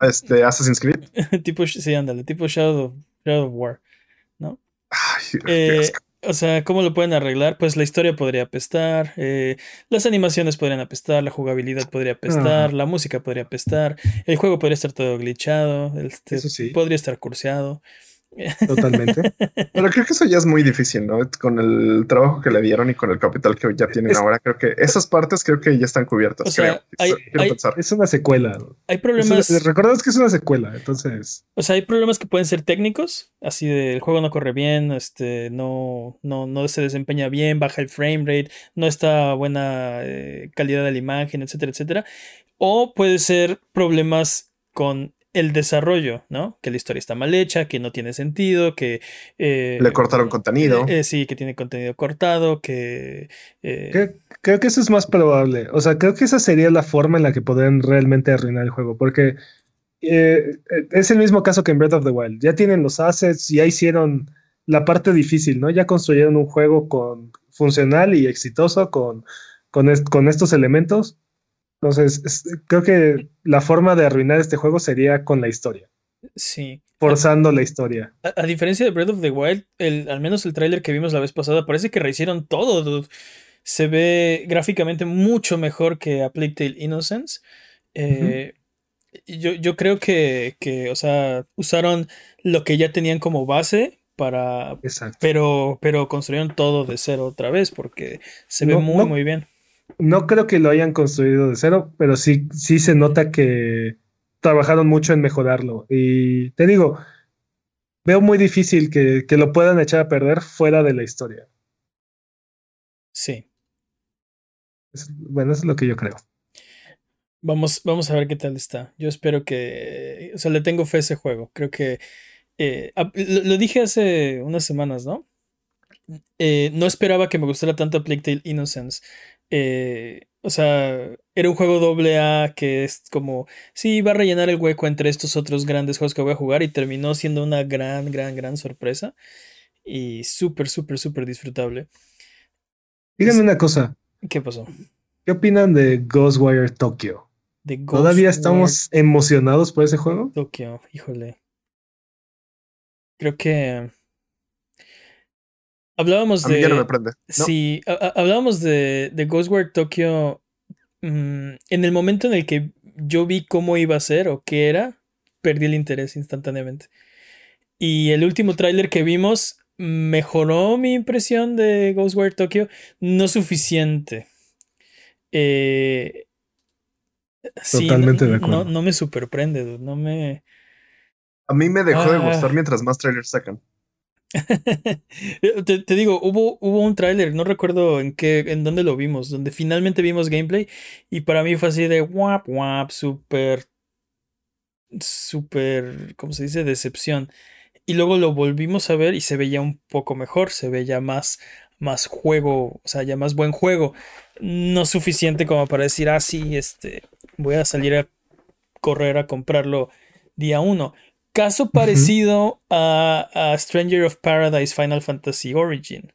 Este Assassin's Creed. tipo, sí, ándale, tipo Shadow of, Shadow of War, ¿no? Ay, Eh, o sea, ¿cómo lo pueden arreglar? Pues la historia podría apestar, eh, las animaciones podrían apestar, la jugabilidad podría apestar, la música podría apestar, el juego podría estar todo glitchado, este, sí. podría estar curseado. Totalmente. Pero creo que eso ya es muy difícil, ¿no? Con el trabajo que le dieron y con el capital que ya tienen Es- ahora, creo que esas partes creo que ya están cubiertas. O sea, creo. hay- hay-. Es una secuela. Hay problemas, una- recordad que es una secuela, entonces. o sea, hay problemas que pueden ser técnicos, así de el juego no corre bien, este, no, no, no se desempeña bien, baja el frame rate, no está buena eh, calidad de la imagen, etcétera, etcétera. O puede ser problemas con el desarrollo, ¿no? Que la historia está mal hecha, que no tiene sentido, que... eh, Le cortaron contenido. eh, eh, sí, que tiene contenido cortado, que... eh, Creo, creo que eso es más probable. O sea, creo que esa sería la forma en la que podrían realmente arruinar el juego. Porque eh, eh, es el mismo caso que en Breath of the Wild. Ya tienen los assets, ya hicieron la parte difícil, ¿no? Ya construyeron un juego con, funcional y exitoso con, con, est- con estos elementos. Entonces, es- creo que la forma de arruinar este juego sería con la historia, sí. forzando la historia. A, a diferencia de Breath of the Wild, el, al menos el tráiler que vimos la vez pasada, parece que rehicieron todo, dude. Se ve gráficamente mucho mejor que A Plague Tale Innocence. Eh, yo, yo creo que, que, o sea, usaron lo que ya tenían como base para... Exacto. Pero, pero construyeron todo de cero otra vez porque se ve muy, no. muy bien. No creo que lo hayan construido de cero, pero sí, sí se nota que trabajaron mucho en mejorarlo. Y te digo, veo muy difícil que, que lo puedan echar a perder fuera de la historia. Sí. Es- bueno, eso es lo que yo creo. Vamos, vamos a ver qué tal está. Yo espero que. O sea, le tengo fe a ese juego. Creo que. eh, lo dije hace unas semanas, ¿no? Eh, no esperaba que me gustara tanto Plague Tale Innocence. Eh, o sea, era un juego doble A que es como. Sí, va a rellenar el hueco entre estos otros grandes juegos que voy a jugar. Y terminó siendo una gran, gran, gran sorpresa. Y súper, súper, súper disfrutable. Díganme una cosa, ¿Qué pasó? ¿qué opinan de Ghostwire Tokyo? De ¿Todavía estamos emocionados por ese juego? Tokio, híjole. Creo que hablábamos A mí ya no me de prende. No, sí, a- a- hablábamos de, de Ghostwire Tokyo mm, en el momento en el que yo vi cómo iba a ser o qué era, perdí el interés instantáneamente. Y el último tráiler que vimos mejoró mi impresión de Ghostwire Tokyo, no suficiente. Eh, sí, no- Totalmente de acuerdo. no me superprende, dude, no me... a mí me dejó de Ah. gustar mientras más trailers sacan. te, te digo, hubo, hubo un tráiler, no recuerdo en qué, en dónde lo vimos, donde finalmente vimos gameplay y para mí fue así de wap wap, súper, súper, ¿cómo se dice? Decepción. Y luego lo volvimos a ver y se veía un poco mejor, se veía más, más juego, o sea, ya más buen juego. No suficiente como para decir, ah, sí, este, voy a salir a correr a comprarlo día uno. Caso parecido a, a Stranger of Paradise Final Fantasy Origin.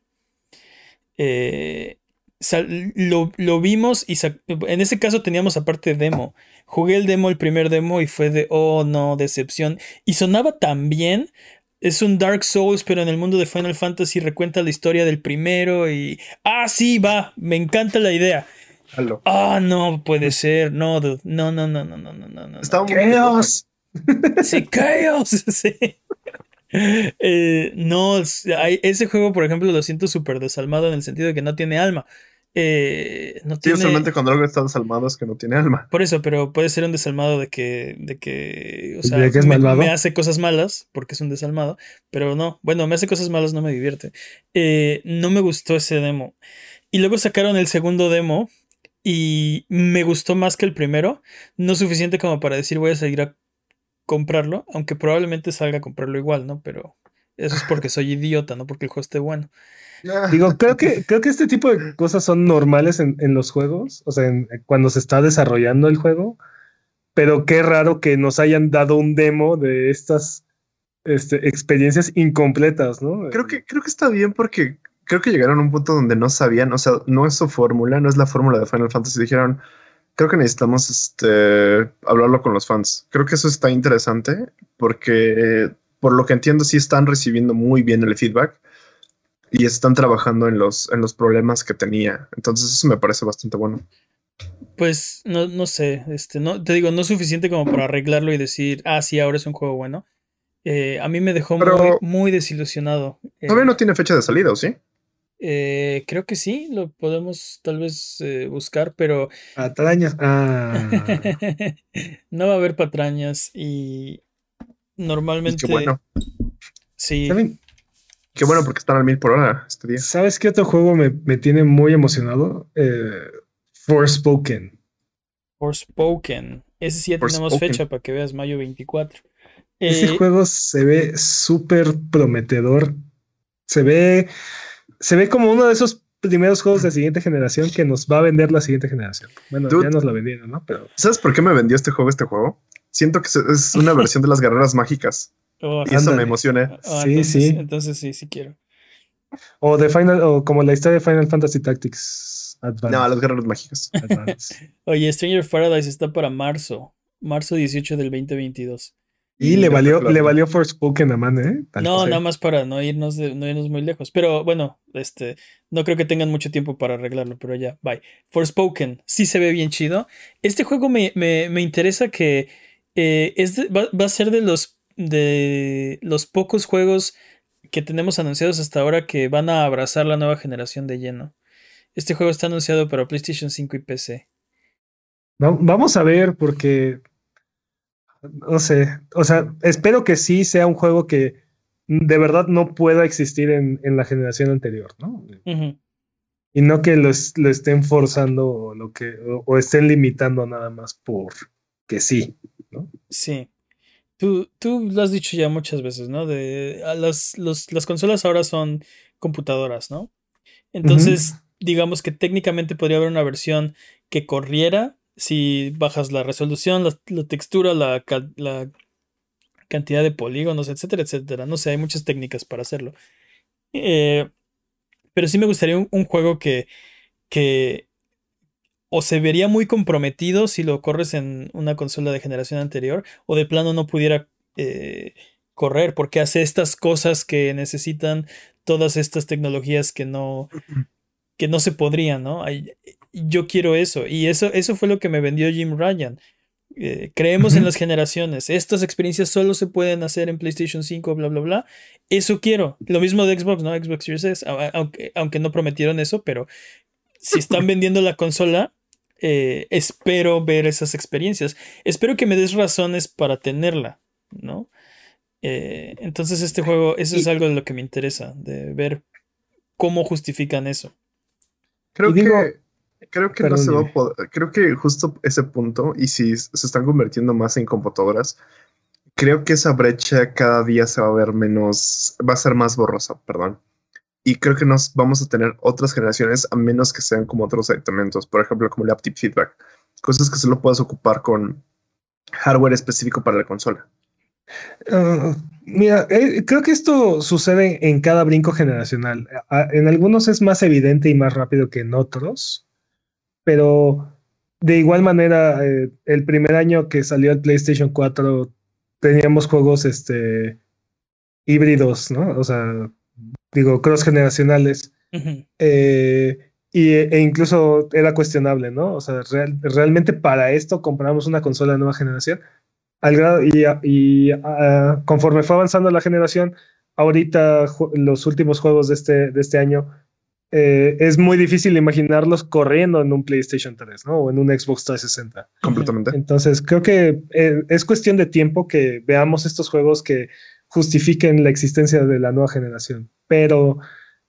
Eh, sal- lo, lo vimos y en ese caso teníamos aparte demo. Jugué el demo, el primer demo, y fue de, oh no, decepción. Y sonaba tan bien. Es un Dark Souls, pero en el mundo de Final Fantasy recuenta la historia del primero y... Ah, sí, va, me encanta la idea. Ah, no puede ser, no, dude. no, no, no, no, no, no, no. Sí, Chaos. Sí. Eh, no, hay- ese juego, por ejemplo, lo siento súper desalmado en el sentido de que no tiene alma. Eh, no Sí, tiene. usualmente cuando algo está desalmado es que no tiene alma. Por eso, pero puede ser un desalmado de que, de que, o sea, ¿De que es me, me hace cosas malas porque es un desalmado, pero no, bueno, me hace cosas malas, no me divierte. Eh, no me gustó ese demo. Y luego sacaron el segundo demo y me gustó más que el primero, no suficiente como para decir voy a seguir a comprarlo, aunque probablemente salga a comprarlo igual, ¿no? Pero eso es porque soy idiota, no porque el juego esté bueno. Digo, creo que, creo que este tipo de cosas son normales en, en los juegos, o sea, en- cuando se está desarrollando el juego, pero qué raro que nos hayan dado un demo de estas este, experiencias incompletas, ¿no? Creo que, creo que está bien porque creo que llegaron a un punto donde no sabían, o sea, no es su fórmula, no es la fórmula de Final Fantasy. Dijeron, creo que necesitamos este, hablarlo con los fans. Creo que eso está interesante porque, por lo que entiendo, sí están recibiendo muy bien el feedback y están trabajando en los, en los problemas que tenía. Entonces, eso me parece bastante bueno. Pues no, no sé, este, no, te digo, no es suficiente como para arreglarlo y decir, ah, sí, ahora es un juego bueno. Eh, a mí me dejó muy, muy, desilusionado. Todavía no tiene fecha de salida, ¿o sí? Eh, creo que sí, lo podemos tal vez eh, buscar, pero. Patrañas. Ah. no va a haber patrañas y normalmente. qué bueno. Sí. Qué bueno porque están al mil por hora este día. ¿Sabes qué otro juego me, me tiene muy emocionado? Eh, Forspoken. Forspoken. Ese sí ya tenemos fecha para que veas, mayo 24. Ese eh, juego se ve súper prometedor. Se ve, se ve como uno de esos primeros juegos de siguiente generación que nos va a vender la siguiente generación. Bueno, ya nos la vendieron, ¿no? Pero. ¿Sabes por qué me vendió este juego, este juego? Siento que es una versión de las guerreras mágicas. Oh, y eso me emociona. Ah, sí, sí. Entonces sí, sí quiero. O de Final, o como la historia de Final Fantasy Tactics. No, las guerreras mágicas. Oye, Stranger Paradise está para marzo. Marzo 18 del 2022. Y, le valió, le valió Forspoken a man, ¿eh? no, nada más para no irnos, no irnos muy lejos. Pero bueno, este, no creo que tengan mucho tiempo para arreglarlo, pero ya, bye. Forspoken, sí se ve bien chido. Este juego me, interesa que eh, va, a ser de los, de los pocos juegos que tenemos anunciados hasta ahora que van a abrazar la nueva generación de lleno. Este juego está anunciado para PlayStation 5 y PC. Vamos a ver, porque. No sé. O sea, espero que sí sea un juego que de verdad no pueda existir en, la generación anterior, ¿no? Y no que lo, estén forzando o, lo que, o, estén limitando nada más por que sí, ¿no? Sí. Tú, tú lo has dicho ya muchas veces, ¿no? De, las, las consolas ahora son computadoras, ¿no? Entonces, digamos que técnicamente podría haber una versión que corriera si bajas la resolución, la, textura, la, cantidad de polígonos, etcétera, etcétera. No sé, hay muchas técnicas para hacerlo. Eh, pero sí me gustaría un, juego que, que o se vería muy comprometido si lo corres en una consola de generación anterior, o de plano no pudiera eh, correr, porque hace estas cosas que necesitan todas estas tecnologías que no, que no se podría, ¿no? Yo quiero eso. Y eso, eso fue lo que me vendió Jim Ryan. Eh, creemos en las generaciones. Estas experiencias solo se pueden hacer en PlayStation 5, bla, bla, bla. Eso quiero. Lo mismo de Xbox, ¿no? Xbox Series S, aunque, aunque no prometieron eso, pero si están vendiendo la consola, eh, espero ver esas experiencias. Espero que me des razones para tenerla, ¿no? Eh, entonces este juego, eso es algo de lo que me interesa, de ver cómo justifican eso. Creo que, creo que no se va a poder, creo que justo ese punto, y si se están convirtiendo más en computadoras, creo que esa brecha cada día se va a ver menos, va a ser más borrosa, perdón. Y creo que nos vamos a tener otras generaciones a menos que sean como otros aditamentos, por ejemplo, como el Aptip Feedback, cosas que solo puedes ocupar con hardware específico para la consola. Ah, mira, eh, creo que esto sucede en cada brinco generacional. en algunos es más evidente y más rápido que en otros, pero de igual manera, eh, el primer año que salió el PlayStation 4 teníamos juegos este, híbridos, ¿no? O sea, digo, cross generacionales. Eh, y, e incluso era cuestionable, ¿no? O sea, realmente para esto compramos una consola de nueva generación al grado y, ah, conforme fue avanzando la generación, ahorita los últimos juegos de este, de este año, eh, es muy difícil imaginarlos corriendo en un PlayStation 3, ¿no? O en un Xbox 360. Completamente. Entonces, creo que eh, es cuestión de tiempo que veamos estos juegos que justifiquen la existencia de la nueva generación. Pero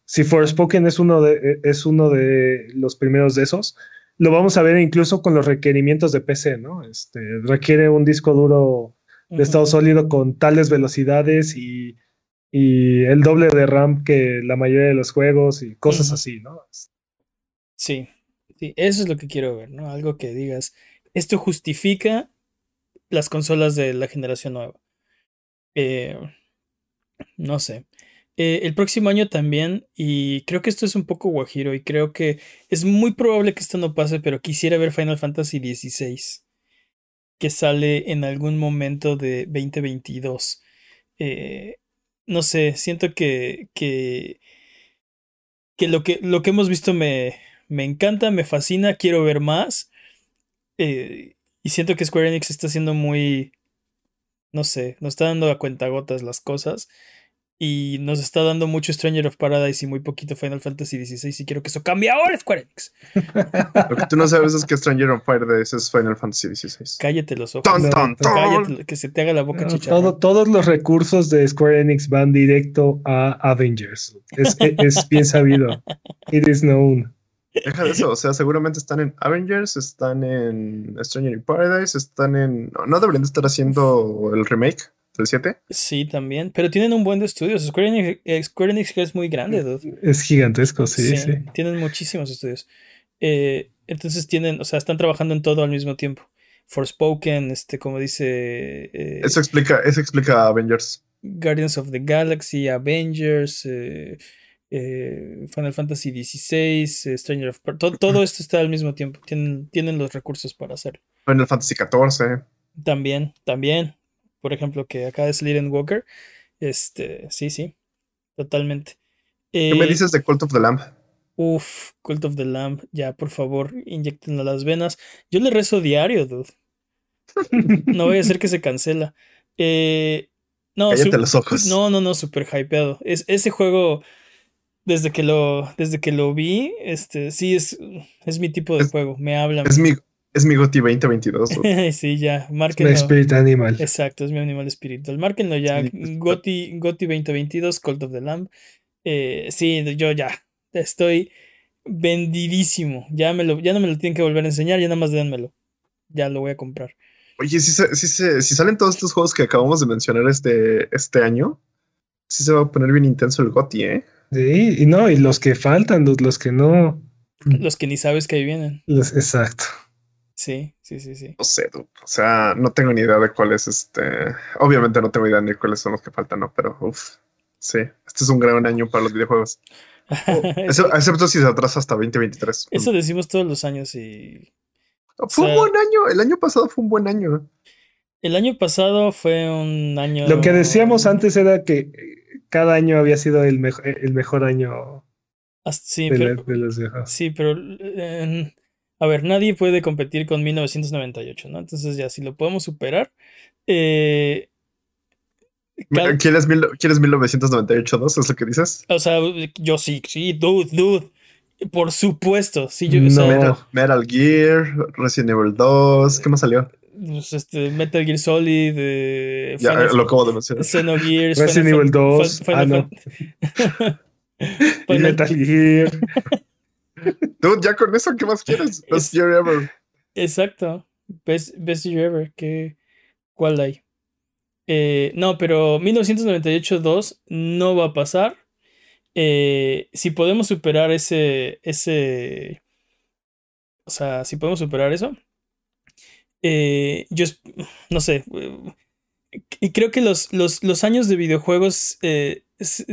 si Forspoken es uno de, es uno de los primeros de esos, lo vamos a ver incluso con los requerimientos de PC, ¿no? Este, requiere un disco duro de estado sólido con tales velocidades y, el doble de RAM que la mayoría de los juegos y cosas así, ¿no? Sí, sí, eso es lo que quiero ver, ¿no? Algo que digas, esto justifica las consolas de la generación nueva. Eh, no sé. Eh, el próximo año también, y creo que esto es un poco guajiro, y creo que es muy probable que esto no pase, pero quisiera ver Final Fantasy XVI, que sale en algún momento de 2022. Eh, no sé, siento que, que, que, lo, que lo que hemos visto me, me encanta, me fascina, quiero ver más. Eh, y siento que Square Enix está haciendo muy, no sé, nos está dando a cuentagotas las cosas. Y nos está dando mucho Stranger of Paradise y muy poquito Final Fantasy XVI. Y quiero que eso cambie ahora, Square Enix. Lo que tú no sabes es que Stranger of Paradise es Final Fantasy XVI. Cállate los ojos. Ton, ton, ton. Cállate, que se te haga la boca No, chicharrón. todo- todos los recursos de Square Enix van directo a Avengers. Es, es- es bien sabido. It is known. Deja de eso, o sea, seguramente están en Avengers, están en Stranger in Paradise, están en. No, no deberían de estar haciendo el remake del 7. Sí, también. Pero tienen un buen de estudios. Square Enix, eh, Square Enix es muy grande, dude. Es gigantesco, sí, sí. Tienen muchísimos estudios. Eh, entonces tienen, o sea, están trabajando en todo al mismo tiempo. Forspoken, este, como dice eh, Eso explica, eso explica Avengers. Guardians of the Galaxy, Avengers, eh, Final Fantasy XVI, Stranger of todo, todo esto está al mismo tiempo. Tienen, tienen los recursos para hacerlo. Final Fantasy XIV. También, también. Por ejemplo, que acá es Lyden Walker. Este, sí, sí. Totalmente. ¿Qué me Eh, dices de Cult of the Lamb? Uf, Cult of the Lamb, ya, por favor, inyectenlo a las venas. Yo le rezo diario, dude. No voy a hacer que se cancela. Eh, no, Cállate los ojos. no, no, no, super hypeado. Es, ese juego, desde que lo, desde que lo vi, este, sí, es, es mi tipo de Es- juego. Me habla. Es mi, es mi GOTY 2022. dude. Sí, ya, márquenlo. Spirit Animal. Exacto, es mi animal espiritual. Márquenlo ya. Sí, es- Goti, Goti 2022, Cult of the Lamb. Eh, sí, yo ya estoy vendidísimo. Ya, me lo, ya no me lo tienen que volver a enseñar, ya nada más dénmelo. Ya lo voy a comprar. Oye, si, se- si, se- si salen todos estos juegos que acabamos de mencionar este, este año, sí se va a poner bien intenso el GOTY, ¿eh? Sí, y no, y los que faltan, dude, los que no. Los que ni sabes que ahí vienen. los- exacto. Sí, sí, sí, sí. No sé, dude. O sea, no tengo ni idea de cuál es este. Obviamente no tengo idea ni cuáles son los que faltan, ¿no? Pero, uff. Sí, este es un gran año para los videojuegos. eso, Excepto, si se atrasa hasta 2023. eso decimos todos los años y Fue o sea- un buen año. El año pasado fue un buen año. el año pasado fue un año. Lo que decíamos antes era que eh, cada año había sido el, mejo- el mejor año Hasta- Sí, de, pero, la- de los videojuegos. Sí, pero eh, a ver, nadie puede competir con 1998, ¿no? Entonces ya, si lo podemos superar, eh, cal- ¿Quieres, mil, ¿Quieres 1998 2? ¿Es lo que dices? o sea, yo sí, sí, dude, dude, por supuesto, sí, yo, o No. sea, Metal, Metal Gear, Resident Evil 2. ¿Qué más salió? pues, este, Metal Gear Solid, eh, Ya Final- eh, lo acabo de mencionar. Xenogears, Resident Final Evil Fan- 2. Fa- ah, Final no. Final- Metal Gear. Dude, ya con eso, ¿qué más quieres? Best Es- year ever. Exacto. Best, best year ever. ¿Qué, ¿Cuál hay? Eh, no, pero 1998-2 no va a pasar. Eh, si podemos superar ese, ese. O sea, si podemos superar eso. eh, yo no sé. y creo que los, los, los años de videojuegos es- es-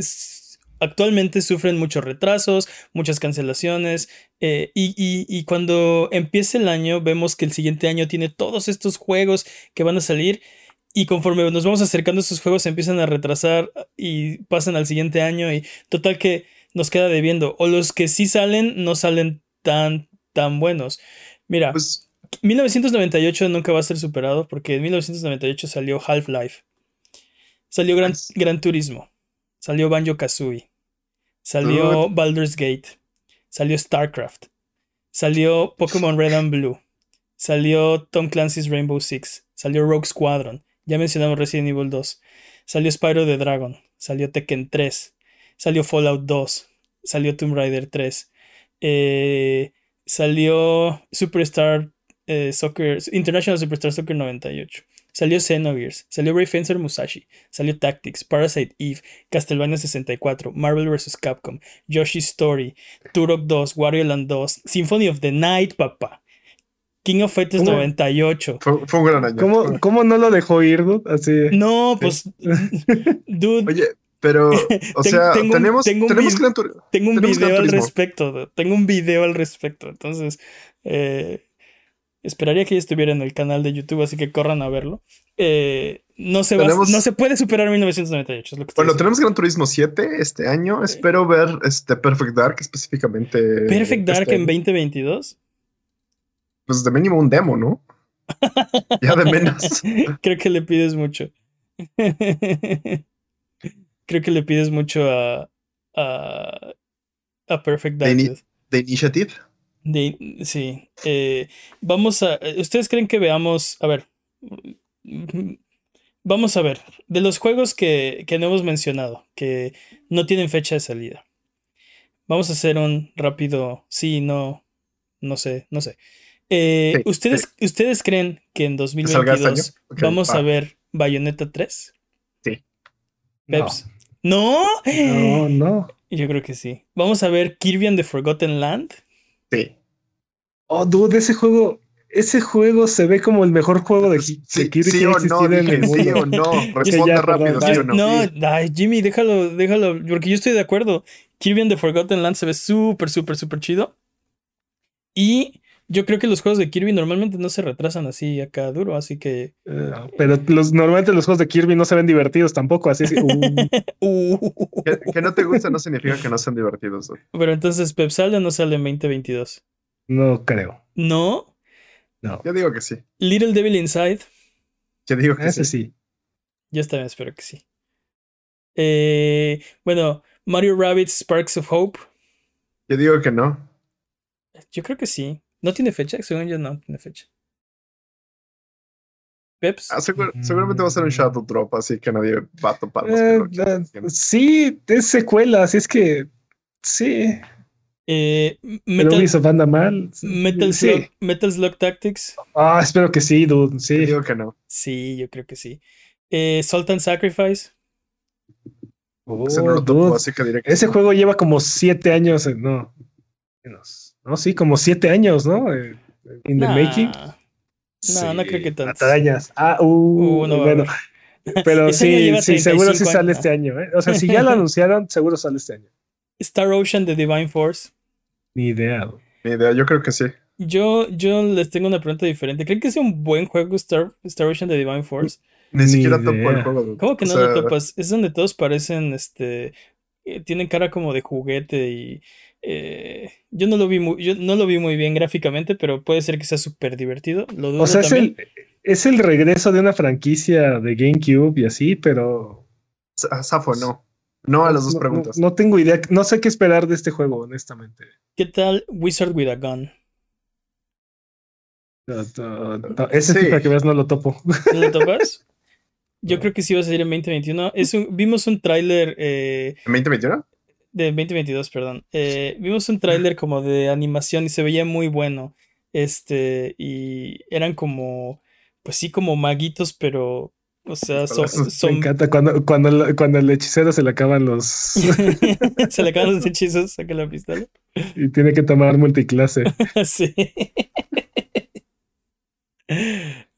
actualmente sufren muchos retrasos, muchas cancelaciones. eh, y, y- y cuando empiece el año, vemos que el siguiente año tiene todos estos juegos que van a salir. Y conforme nos vamos acercando, estos juegos se empiezan a retrasar y pasan al siguiente año. Y total que nos queda debiendo. O los que sí salen, no salen tan, tan buenos. Mira, Pues 1998 nunca va a ser superado porque en 1998 salió Half-Life. Salió Gran. Gran Turismo. Salió Banjo Kazooie. Salió Baldur's Gate. Salió StarCraft. Salió Pokémon Red and Blue. Salió Tom Clancy's Rainbow Six. Salió Rogue Squadron. Ya mencionamos Resident Evil 2. Salió Spyro the Dragon. Salió Tekken 3. Salió Fallout 2. Salió Tomb Raider 3. Eh, salió Superstar eh, Soccer, International Superstar Soccer 98. Salió Xenogears, salió Ray Fencer Musashi, salió Tactics, Parasite Eve, Castlevania 64, Marvel vs. Capcom, Yoshi's Story, Turok 2, Wario Land 2, Symphony of the Night, papá. King of Fighters ¿Cómo? 98. fue, fue un gran año. ¿Cómo, ¿Cómo no lo dejó ir, dude? Así. No, pues, dude, Oye, Pero, o Ten- sea, tengo un- tenemos, tengo un tenemos Tengo un Tenemos video al respecto. Tengo un video al respecto. Entonces, eh, esperaría que ya estuviera en el canal de YouTube, así que corran a verlo. Eh, no, se va- Tenemos- no se puede superar 1998, es lo que Bueno, tenemos Gran Turismo 7 este año. Espero ver este Perfect Dark específicamente. Perfect Dark este en año. 2022. Pues de mínimo un demo, ¿no? ya de menos. Creo que le pides mucho. Creo que le pides mucho a, a, a Perfect Dark. ini- De Initiative. De- sí. eh, vamos a. ¿Ustedes creen que veamos? A ver. mm, Vamos a ver. De los juegos que, que no hemos mencionado, que no tienen fecha de salida. Vamos a hacer un rápido. Sí, no. No sé, no sé. Eh, Sí, ¿ustedes, ¿Ustedes creen que en salga este 2022 año? Ok, vamos va. a ver Bayonetta 3? No, Peps. ¿No? no, no. Yo creo que sí. Vamos a ver Kirby and the Forgotten Land. Sí. Oh, dude, ese juego, ese juego se ve como el mejor juego de, de Sí, Kirby sí que ha no, en dije el sí mundo. o no. ya, rápido, perdón, sí o no. No, ay, Jimmy, déjalo, déjalo, porque yo estoy de acuerdo. Kirby and the Forgotten Land se ve súper, súper, súper chido. Y yo creo que los juegos de Kirby normalmente no se retrasan así acá duro, así que... Eh, pero los, normalmente los juegos de Kirby no se ven divertidos tampoco, así es que, uh, Uh. Que, que no te gusta no significa que no sean divertidos. Pero entonces Pep sale o no sale en 2022. no creo. No. No, Yo digo que sí. Little Devil Inside. Yo digo que ese sí. sí. Yo también espero que sí. Eh, bueno, Mario Rabbids Sparks of Hope. Yo digo que no. Yo creo que sí. ¿No tiene fecha? Según yo no tiene fecha. Peps. Ah, segur- seguramente va a ser un Shadow Drop, así que nadie va a topar Eh, eh, sí, es secuela, así es que sí. Eh, Pero Metal, Ubisoft anda mal. Metal, sí. Slug, Metal Slug Tactics. Ah, espero que sí, dude. Yo Sí. digo que no. Sí, yo creo que sí. Eh, Salt and Sacrifice. Oh, Ese no lo topo, dude. así que diré que Ese juego lleva como siete años, eh, no. menos. No, sí, como siete años, ¿no? Eh, In the Nah, making. No, no creo que tanto. Atañas. Ah, uh, Uh, no bueno. Pero sí, sí, seguro sí 35 sale años. este año. ¿eh? O sea, si ya lo anunciaron, seguro sale este año. Star Ocean de Divine Force. Ni idea. Ni idea, yo creo que sí. Yo, yo les tengo una pregunta diferente. ¿Creen que es un buen juego Star, Star Ocean de Divine Force? Ni, Ni siquiera topo idea. el juego. ¿Cómo que O no sea, lo topas? Es donde todos parecen, este, eh, tienen cara como de juguete y eh, yo no lo vi muy, yo no lo vi muy bien gráficamente, pero puede ser que sea súper divertido. Lo dudo O sea, es el, es el regreso de una franquicia de GameCube y así, pero. Sa- Safo, no. No a las dos no- preguntas. No, no tengo idea, no sé qué esperar de este juego, honestamente. ¿Qué tal Wizard with a Gun? No, no, no, ese Sí. para que veas no lo topo. ¿No lo topas? Yo No. creo que sí va a salir en 2021. Es un- vimos un tráiler eh, ¿En 2021? De 2022, perdón. Eh, vimos un tráiler como de animación y se veía muy bueno. Este, y eran como, pues sí, como maguitos, pero, o sea, son. Me encanta cuando, cuando, el- cuando el hechicero se le acaban los. se le acaban los hechizos, saca la pistola. y tiene que tomar multiclase. Sí.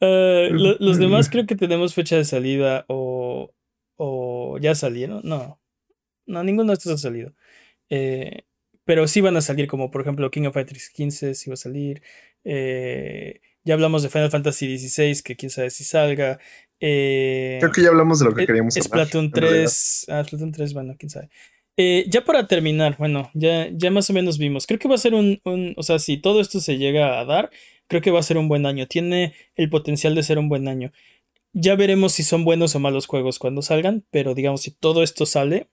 Lo- los demás creo que tenemos fecha de salida o, o ya salieron. No, no, ninguno de estos ha salido. Eh, pero sí van a salir, como por ejemplo King of Fighters 15, sí va a salir. Eh, ya hablamos de Final Fantasy XVI, que quién sabe si salga. Eh, Creo que ya hablamos de lo que queríamos hablar. Splatoon en realidad. 3. Ah, Splatoon 3, bueno, quién sabe. Eh, ya para terminar, bueno, ya, ya más o menos vimos. Creo que va a ser un, un- O sea, si todo esto se llega a dar, creo que va a ser un buen año. Tiene el potencial de ser un buen año. Ya veremos si son buenos o malos juegos cuando salgan, pero digamos, si todo esto sale,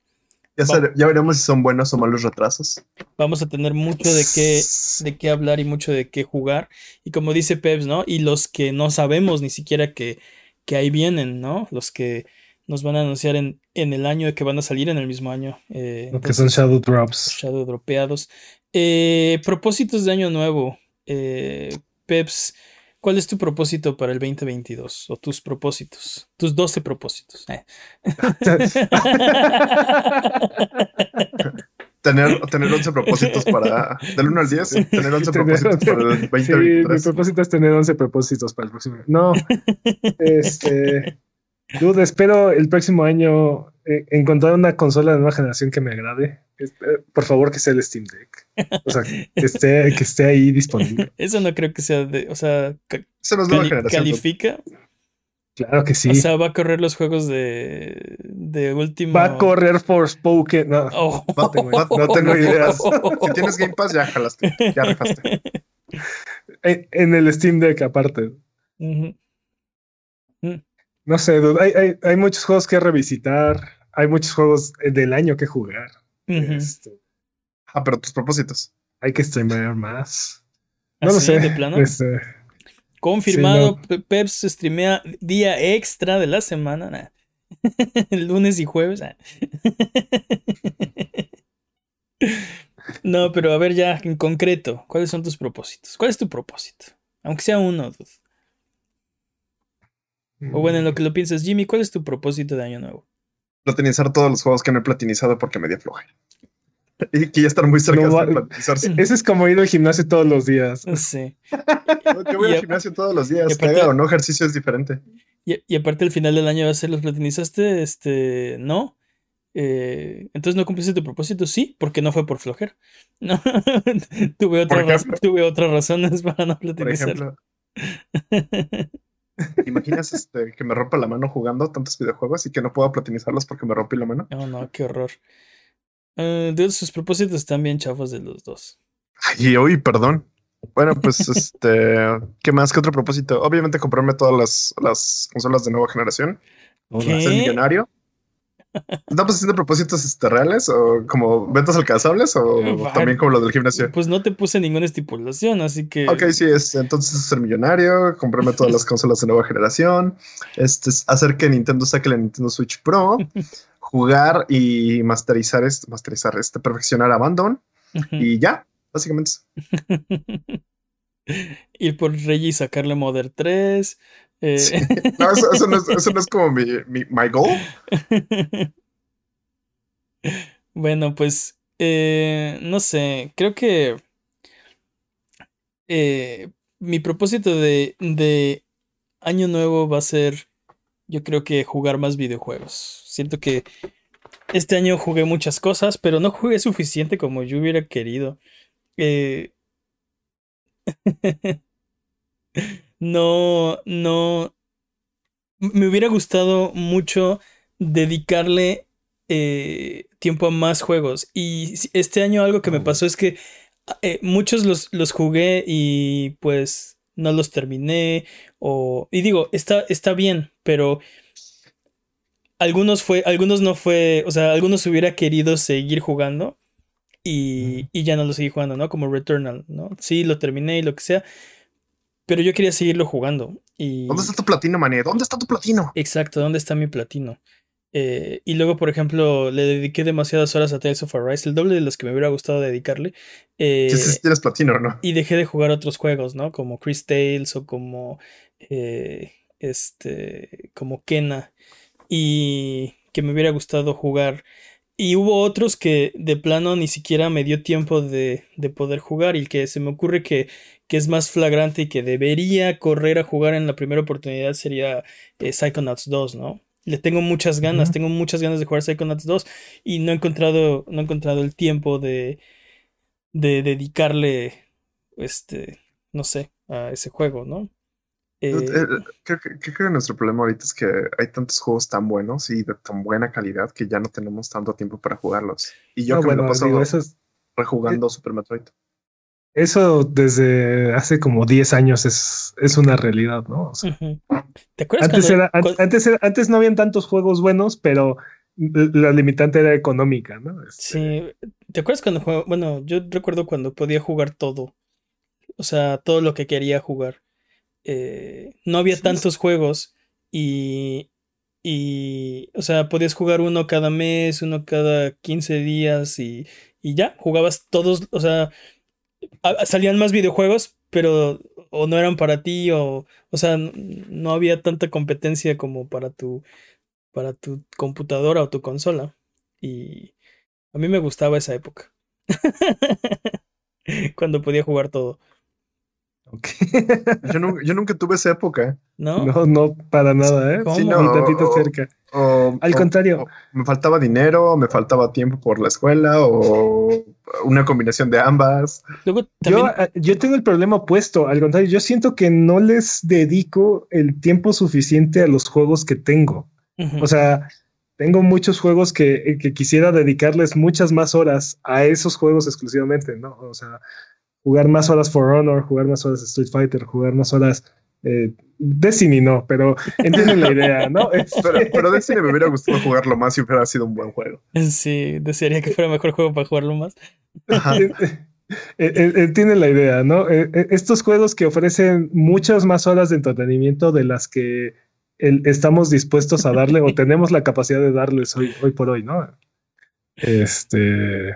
Ya, ya veremos si son buenos o malos retrasos. vamos a tener mucho de qué, de qué hablar y mucho de qué jugar. Y como dice Peps, ¿no? Y los que no sabemos ni siquiera que, que ahí vienen, ¿no? Los que nos van a anunciar en, en el año que van a salir en el mismo año. Eh, Lo que son Shadow Drops. Shadow dropeados. Eh, propósitos de año nuevo. Eh, Peps, ¿cuál es tu propósito para el 2022? O tus propósitos. Tus 12 propósitos. Eh. Tener, tener 11 propósitos para. Del 1 al 10, tener 11 Tener propósitos 11. para el Sí, mi 2023. propósito es tener 11 propósitos para el próximo. No, este. Dude, espero el próximo año eh, encontrar una consola de nueva generación que me agrade. Eh, Por favor, que sea el Steam Deck. O sea, que esté, que esté ahí disponible. Eso no creo que sea de. O sea, ca- Esa no es nueva cali- generación. dude. califica. Claro que sí. O sea, va a correr los juegos de. De último. Va a correr Forspoken. No, Oh. no tengo, no tengo ideas. Si tienes Game Pass, ya jalaste. Ya rifaste. En, en el Steam Deck, aparte. Ujú. No sé, dude, hay, hay, hay muchos juegos que revisitar. Hay muchos juegos del año que jugar. Este, Ah, pero tus propósitos. hay que streamear más. No lo ¿Así, sé. ¿Ah, de plano? Este, Confirmado, Sí, Pe- Peps streamea día extra de la semana. nah. El lunes y jueves. nah. No, pero a ver ya en concreto, ¿cuáles son tus propósitos? ¿Cuál es tu propósito? Aunque sea uno, dude. O bueno, en lo que lo piensas, Jimmy, ¿cuál es tu propósito de año nuevo? Platinizar todos los juegos que no he platinizado porque me dio flojera. Y que ya están muy cerca No de platinizarse. Ese es como ir al gimnasio todos los días. Sí. Yo voy Y al gimnasio todos los días. Que aparte- haga o no ejercicio es diferente. Y, y aparte el final del año va a ser los platinizaste, este, ¿no? Eh, entonces no cumpliste tu propósito, sí, porque no fue por flojera. No, tuve, otra Por ejemplo. tuve otras razones para no Por platinizar. ejemplo, ¿te imaginas este, que me rompa la mano jugando tantos videojuegos y que no pueda platinizarlos porque me rompí la mano? No, no, qué horror. Eh, de sus propósitos están bien chafos de los dos. Ay, uy, perdón. Bueno, pues este, ¿qué más? ¿Qué otro propósito? Obviamente comprarme todas las, las consolas de nueva generación. ¿Qué? Ser millonario. ¿Estamos haciendo propósitos este, reales o como ventas alcanzables o Eh, también como lo del gimnasio? Pues no te puse ninguna estipulación, así que. Ok, sí, es, entonces ser millonario, comprarme todas las consolas de nueva generación, este, es hacer que Nintendo saque la Nintendo Switch Pro, jugar y masterizar, este, masterizar, este, perfeccionar Abandon y ya, básicamente. Ir por Reggie y sacarle Modern 3. Eh, Sí. No, eso, eso no es, eso no es como mi, mi my goal. Bueno, pues eh, no sé, creo que eh, mi propósito de, de año nuevo va a ser, yo creo que jugar más videojuegos. Siento que este año jugué muchas cosas, pero no jugué suficiente como yo hubiera querido. Eh, no, no, me hubiera gustado mucho dedicarle eh, tiempo a más juegos. Y este año algo que me pasó es que eh, muchos los, los jugué y pues no los terminé. O, y digo, está, está bien, pero algunos fue, algunos no fue, o sea, algunos hubiera querido seguir jugando. Y, y ya no lo seguí jugando, ¿no? Como Returnal, ¿no? Sí, lo terminé y lo que sea. Pero yo quería seguirlo jugando. Y... ¿Dónde está tu platino, mané? ¿Dónde está tu platino? Exacto, ¿dónde está mi platino? Eh, y luego, por ejemplo, le dediqué demasiadas horas a Tales of Arise, el doble de los que me hubiera gustado dedicarle. eh, sí, tienes platino o no. y dejé de jugar otros juegos, ¿no? Como Chris Tales o como eh, este, como Kena. Y que me hubiera gustado jugar. Y hubo otros que de plano ni siquiera me dio tiempo de, de poder jugar. Y el que se me ocurre que, que es más flagrante y que debería correr a jugar en la primera oportunidad sería eh, Psychonauts 2, ¿no? Le tengo muchas ganas, tengo muchas ganas de jugar Psychonauts 2 y no he encontrado, no he encontrado el tiempo de, de dedicarle, este, no sé, a ese juego, ¿no? Eh, Eh, Creo que, creo que nuestro problema ahorita es que hay tantos juegos tan buenos y de tan buena calidad que ya no tenemos tanto tiempo para jugarlos. Y yo No, que me bueno, lo paso digo, eso, es- rejugando Super Metroid. eso desde hace como 10 años es, es una realidad, ¿no? O sea, ujú. ¿Te acuerdas antes, cuando- era, cuando- antes, era- antes no habían tantos juegos buenos, pero la limitante era económica, ¿no? Este, Sí, ¿te acuerdas cuando jugaba? Bueno, yo recuerdo cuando podía jugar todo. O sea, todo lo que quería jugar. Eh, no había Sí, tantos juegos y, y, o sea, podías jugar uno cada mes, uno cada 15 días y, y ya, jugabas todos, o sea, a- salían más videojuegos, pero o no eran para ti o, o sea, no había tanta competencia como para tu, para tu computadora o tu consola. Y a mí me gustaba esa época. Cuando podía jugar todo. Yo, nu- yo nunca tuve esa época. ¿No? No, no, para nada, ¿eh? ¿Cómo? Sí, Ni no, tantito o- cerca. o- Al o- contrario. o me faltaba dinero, me faltaba tiempo por la escuela, o una combinación de ambas. Luego Yo, también. ah, yo tengo el problema opuesto, al contrario, yo siento que no les dedico el tiempo suficiente a los juegos que tengo. O sea, tengo muchos juegos que, eh, que quisiera dedicarles muchas más horas a esos juegos exclusivamente, ¿no? O sea, jugar más horas For Honor, jugar más horas Street Fighter, jugar más horas eh, Destiny, no, pero entienden la idea, ¿no? Pero, pero Destiny me hubiera gustado jugarlo más si hubiera sido un buen juego. Sí, desearía que fuera mejor juego para jugarlo más. Ajá. Eh, eh, eh, Entienden la idea, ¿no? Eh, estos juegos que ofrecen muchas más horas de entretenimiento de las que el- estamos dispuestos a darle o tenemos la capacidad de darles hoy, hoy por hoy, ¿no? Este.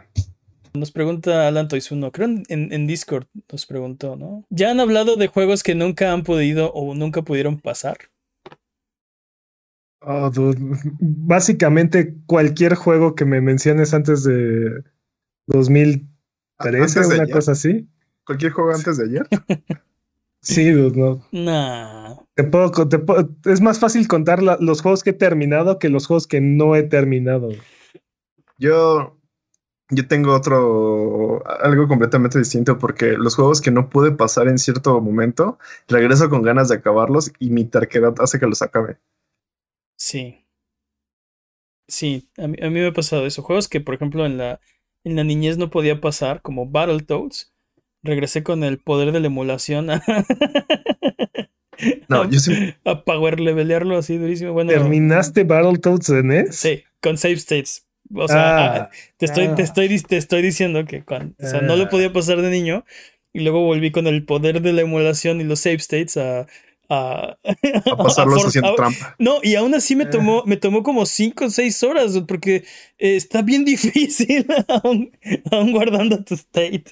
Nos pregunta Alan Toizuno, creo en, en- en Discord nos preguntó, ¿no? ¿Ya han hablado de juegos que nunca han podido o nunca pudieron pasar? oh, dude, Básicamente cualquier juego que me menciones antes de 2013, Antes de una ayer. cosa así. Cualquier juego antes de ayer. Sí, dude, no. Nah. Te puedo, te puedo- es más fácil contar la- los juegos que he terminado que los juegos que no he terminado. Yo, yo tengo otro, algo completamente distinto porque los juegos que no pude pasar en cierto momento, regreso con ganas de acabarlos y mi terquedad hace que los acabe. Sí. Sí, a mí, a mí me ha pasado eso. Juegos que, por ejemplo, en la, en la niñez no podía pasar, como Battletoads. Regresé con el poder de la emulación a, No, a, yo sí, a power levelearlo así durísimo. Bueno, ¿Terminaste Battletoads en NES? sí, con save states. O sea, Ah, te estoy, te ah. estoy, te estoy diciendo que cuando, o sea, no lo Ah. podía pasar de niño. Y luego volví con el poder de la emulación y los save states a, a, a pasarlos for- haciendo a- trampa. No, y aún así me Ah. tomó, me tomó como 5 o 6 horas, porque eh, está bien difícil aún, aún guardando tu state.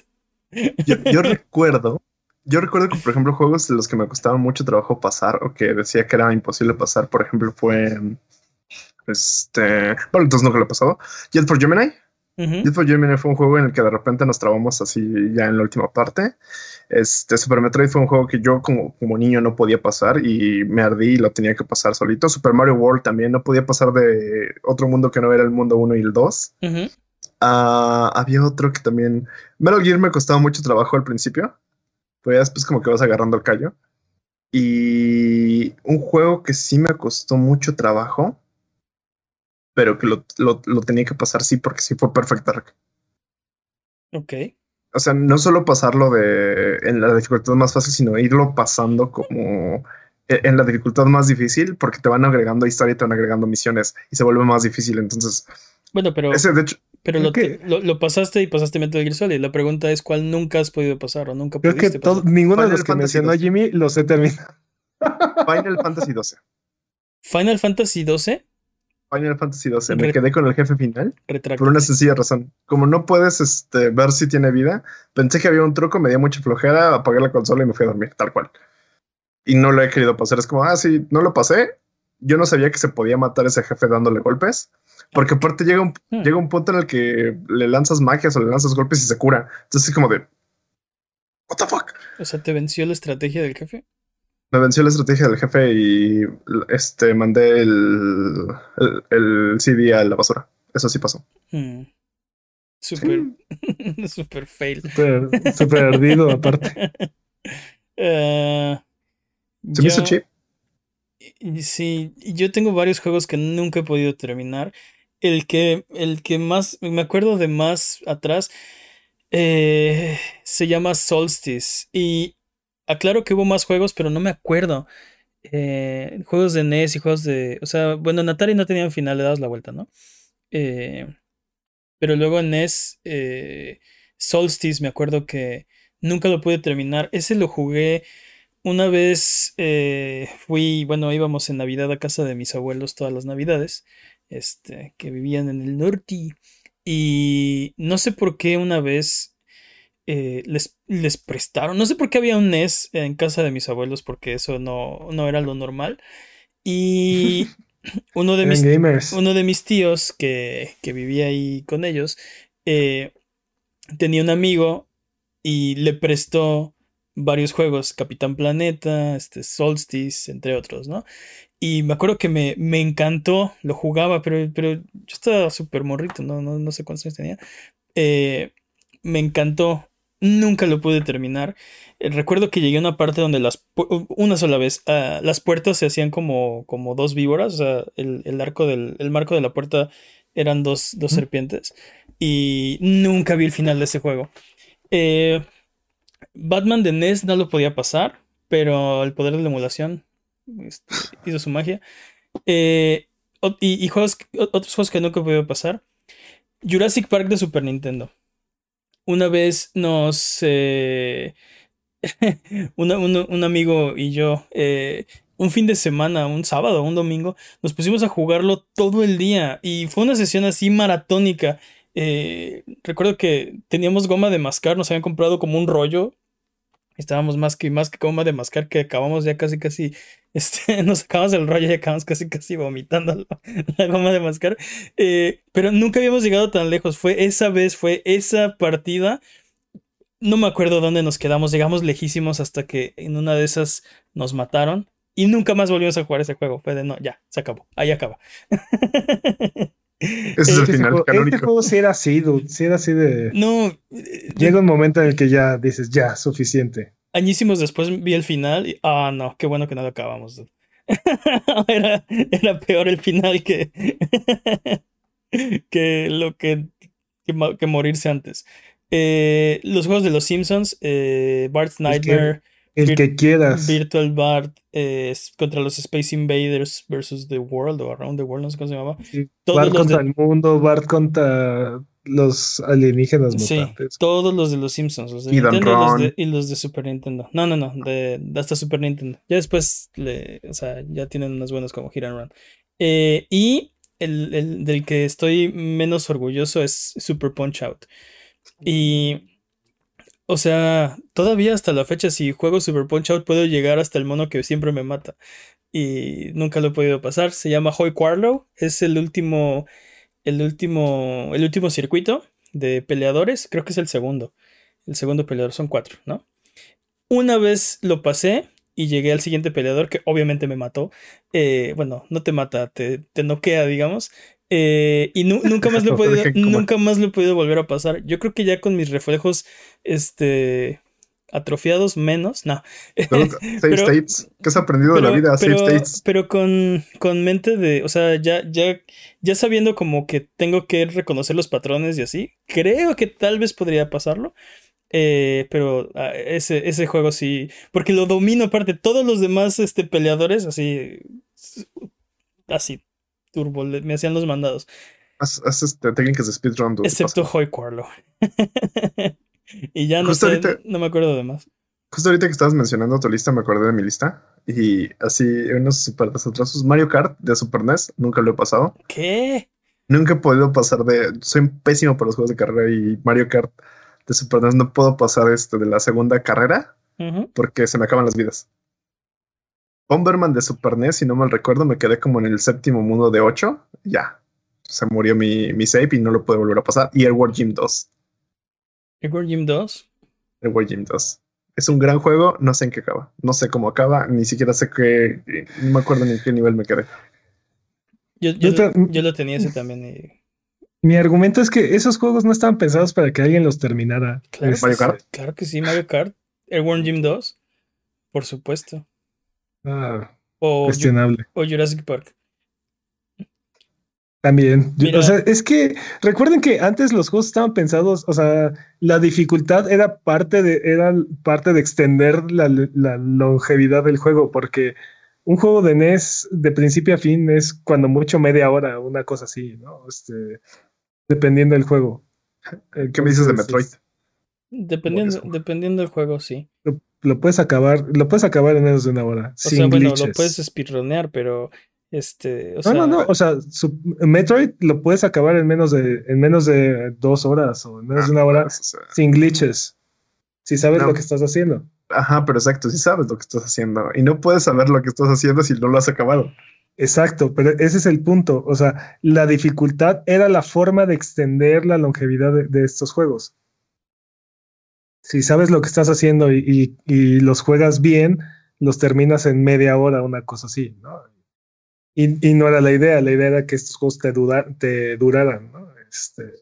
Yo, yo recuerdo, yo recuerdo que, por ejemplo, juegos de los que me costaba mucho trabajo pasar o que decía que era imposible pasar, por ejemplo, fue este. Bueno, entonces nunca lo he pasado. Jet for Gemini. Ujú. Jet for Gemini fue un juego en el que de repente nos trabamos así ya en la última parte. Este Super Metroid fue un juego que yo como, como niño no podía pasar y me ardí y lo tenía que pasar solito. Super Mario World también no podía pasar de otro mundo que no era el mundo 1 y el 2. Ujú. Ah, había otro que también. Metal Gear me costaba mucho trabajo al principio. Ya después, como que vas agarrando el callo. Y un juego que sí me costó mucho trabajo. Pero que lo, lo- lo tenía que pasar sí, porque sí fue Perfect Dark. Ok. O sea, no solo pasarlo de en la dificultad más fácil, sino irlo pasando como e- en la dificultad más difícil, porque te van agregando historia y te van agregando misiones y se vuelve más difícil. Entonces, Bueno, pero, ese de hecho, pero lo, que- lo, lo pasaste y pasaste Metal Gear Solid. La pregunta es: ¿cuál nunca has podido pasar o nunca Creo que pudiste pasar? ninguno de los que mencionó. Jimmy los he terminado. Final Fantasy XII. Final Fantasy XII, Final Fantasy XII. Me quedé con el jefe final por una sencilla razón. Como no puedes este, ver si tiene vida, pensé que había un truco, me dio mucha flojera, apagué la consola y me fui a dormir, tal cual. Y no lo he querido pasar. Es como, ah, sí, no lo pasé. Yo no sabía que se podía matar ese jefe dándole golpes. Porque aparte llega un, Hmm. llega un punto en el que le lanzas magias o le lanzas golpes y se cura. Entonces es como de... What the fuck? O sea, ¿te venció la estrategia del jefe? Me venció la estrategia del jefe y este mandé el, el, el CD a la basura. Eso sí pasó. Hmm. Súper. Súper fail. Súper súper ardido, aparte. Eh, Se me hizo chip. Sí, yo tengo varios juegos que nunca he podido terminar. El que, el que más, me acuerdo de más atrás, eh, se llama Solstice. Y aclaro que hubo más juegos, pero no me acuerdo. Eh, juegos de NES y juegos de... O sea, bueno, en Atari no tenían final, le dabas la vuelta, ¿no? Eh, pero luego en NES, eh, Solstice, me acuerdo que nunca lo pude terminar. Ese lo jugué una vez, eh, fui, bueno, íbamos en Navidad a casa de mis abuelos todas las Navidades, este, que vivían en el norte. Y no sé por qué una vez eh, les, les prestaron, no sé por qué había un NES en casa de mis abuelos, porque eso no, no era lo normal. Y uno de mis, gamers. uno de mis tíos que, que vivía ahí con ellos eh, tenía un amigo y le prestó varios juegos, Capitán Planeta, este, Solstice, entre otros, ¿no? Y me acuerdo que me, me encantó, lo jugaba, pero, pero yo estaba súper morrito, ¿no? No, no sé cuántos años tenía. Eh, me encantó, nunca lo pude terminar. Eh, recuerdo que llegué a una parte donde las, una sola vez, ah, las puertas se hacían como, como dos víboras, o sea, el, el arco del, el marco de la puerta eran dos, dos serpientes. Y nunca vi el final de ese juego. Eh, Batman de NES no lo podía pasar, pero el poder de la emulación este, hizo su magia. Eh, y, juegos, otros juegos que nunca podido pasar. Jurassic Park de Super Nintendo. Una vez nos... Eh, un, amigo y yo, eh, un fin de semana, un sábado, un domingo, nos pusimos a jugarlo todo el día y fue una sesión así maratónica. recuerdo que teníamos goma de mascar, nos habían comprado como un rollo Estábamos más que más que goma de mascar que acabamos ya casi casi este, nos sacamos el rollo y acabamos casi casi vomitando la, goma de mascar. Eh, pero nunca habíamos llegado tan lejos. Fue esa vez, fue esa partida. No me acuerdo dónde nos quedamos. Llegamos lejísimos hasta que en una de esas nos mataron. Y nunca más volvimos a jugar ese juego. Fue de no, ya, se acabó. Ahí acaba. Ese es el final juego, Este juego sí era así, dude. Sí era así de. No. Llega un momento en el que ya dices, ya, suficiente. Añísimos después vi el final y. Ah, no, qué bueno que no lo acabamos. era, era peor el final que. que lo que, que, morirse antes. Eh, los juegos de los Simpsons, eh, Bart's Nightmare. El que quieras. Virtual Bart eh, contra los Space Invaders versus The World o Around the World, no sé cómo se llamaba. Bart contra el mundo, Bart contra los alienígenas mutantes. todos los de los Simpsons, los de Nintendo y los de, Super Nintendo. No, no, no, de, hasta Super Nintendo. Ya después, le, o sea, ya tienen unos buenos como Hit and Run. Eh, y el, el del que estoy menos orgulloso es Super Punch Out. Y o sea, todavía hasta la fecha, si juego Super Punch Out, puedo llegar hasta el mono que siempre me mata. Y nunca lo he podido pasar. Se llama Hoy Quarlow. Es el último. El último. El último circuito de peleadores. Creo que es el segundo. El segundo peleador. Son cuatro, ¿no? Una vez lo pasé y llegué al siguiente peleador que obviamente me mató. Eh, bueno, no te mata, te, te noquea, digamos. Eh, y nunca más lo he podido, nunca más lo he podido volver a pasar. Yo creo que ya con mis reflejos, este, atrofiados menos, no. States. ¿Qué has aprendido de la vida? States. Pero con, con mente de, o sea, ya, ya, ya sabiendo como que tengo que reconocer los patrones y así, creo que tal vez podría pasarlo. Eh, pero ah, ese, ese juego sí, porque lo domino aparte, todos los demás este, peleadores así, así, turbo, me hacían los mandados. Haz, este, técnicas de speedrun. Excepto Hoy Quarlo. y ya no sé, no me acuerdo de más. Justo ahorita que estabas mencionando tu lista, me acordé de mi lista. Y así, unos super desatrasos. Mario Kart de Super NES, nunca lo he pasado. ¿Qué? Nunca he podido pasar de. Soy pésimo para los juegos de carrera y Mario Kart de Super NES no puedo pasar este de la segunda carrera porque se me acaban las vidas. Bomberman de Super NES, si no mal recuerdo, me quedé como en el séptimo mundo de 8. Ya. Se murió mi, mi save y no lo puedo volver a pasar. Y Airward Gym 2. ¿Airward Gym 2? Airward Gym 2. Es un gran juego, no sé en qué acaba. No sé cómo acaba, ni siquiera sé qué. No me acuerdo ni en qué nivel me quedé. Yo, yo, lo tenía ese también. Mi argumento es que esos juegos no estaban pensados para que alguien los terminara. Claro, Mario Kart. Claro que sí, Mario Kart. Airworm Gym 2. Por supuesto. Ah, o, cuestionable. O Jurassic Park. También. O sea, es que recuerden que antes los juegos estaban pensados, o sea, la dificultad era parte de, era parte de extender la, longevidad del juego, porque un juego de NES de principio a fin es cuando mucho media hora, una cosa así, ¿no? Este, dependiendo del juego. ¿Qué me dices de Metroid? Dependiendo, dependiendo del juego, sí lo puedes acabar, lo puedes acabar en menos de una hora. O sea, bueno, lo puedes speedronear, pero este. no, no, no. O sea, Metroid lo puedes acabar en menos de, en menos de dos horas o en menos de una hora ah, sin glitches. Si sabes lo que estás haciendo. Ajá, pero exacto, si sabes lo que estás haciendo. Y no puedes saber lo que estás haciendo si no lo has acabado. Exacto, pero ese es el punto. O sea, la dificultad era la forma de extender la longevidad de estos juegos. si sabes lo que estás haciendo y, los juegas bien, los terminas en media hora, una cosa así, ¿no? Y, no era la idea, la idea era que estos juegos te, te duraran, ¿no? Este...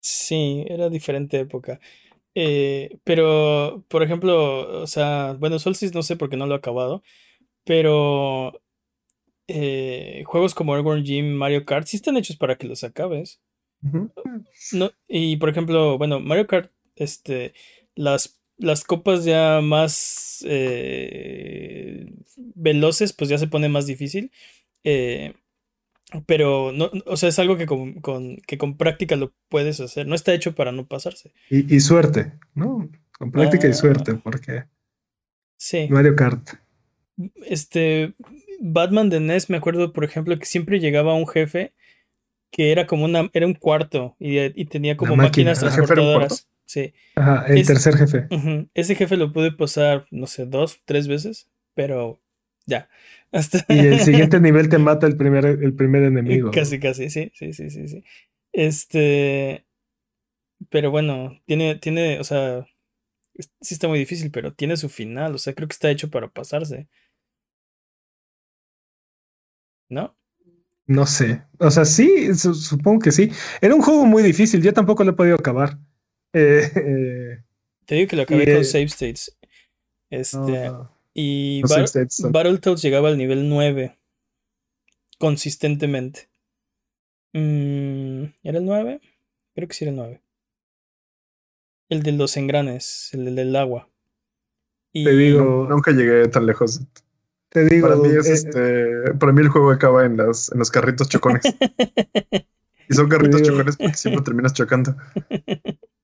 Sí, era diferente época. Eh, pero, por ejemplo, o sea, bueno, Solstice no sé por qué no lo he acabado, pero eh, juegos como Airborne Gym, Mario Kart, sí están hechos para que los acabes. no, y por ejemplo, bueno, Mario Kart, este, las, las copas ya más eh, veloces, pues ya se pone más difícil. Eh, pero no, o sea, es algo que con, que con práctica lo puedes hacer. No está hecho para no pasarse. Y, suerte, ¿no? Con práctica y ah. suerte, porque. Sí. Mario Kart. Este. Batman de NES, me acuerdo, por ejemplo, que siempre llegaba un jefe que era como una. Era un cuarto y, tenía como máquinas transportadoras. Sí. Ajá, el tercer jefe. Ese jefe lo pude pasar, no sé, dos, tres veces, pero ya. Y el siguiente nivel te mata el primer, el primer enemigo. Casi, casi, sí, sí, sí, sí, sí. Este. Pero bueno, tiene, tiene, o sea, sí está muy difícil, pero tiene su final. O sea, creo que está hecho para pasarse. ¿No? No sé. O sea, sí, supongo que sí. Era un juego muy difícil. Yo tampoco lo he podido acabar. Eh, Te digo que lo acabé con Save States. Este. Y Battletoads llegaba al nivel 9. Consistentemente. Mm, ¿Era el 9? Creo que sí era el 9. El de los engranes, el del agua. Te digo. Nunca llegué tan lejos. Te digo. Para mí, es eh, este, para mí el juego acaba en, las, en los carritos chocones. y son carritos chocones porque siempre terminas chocando.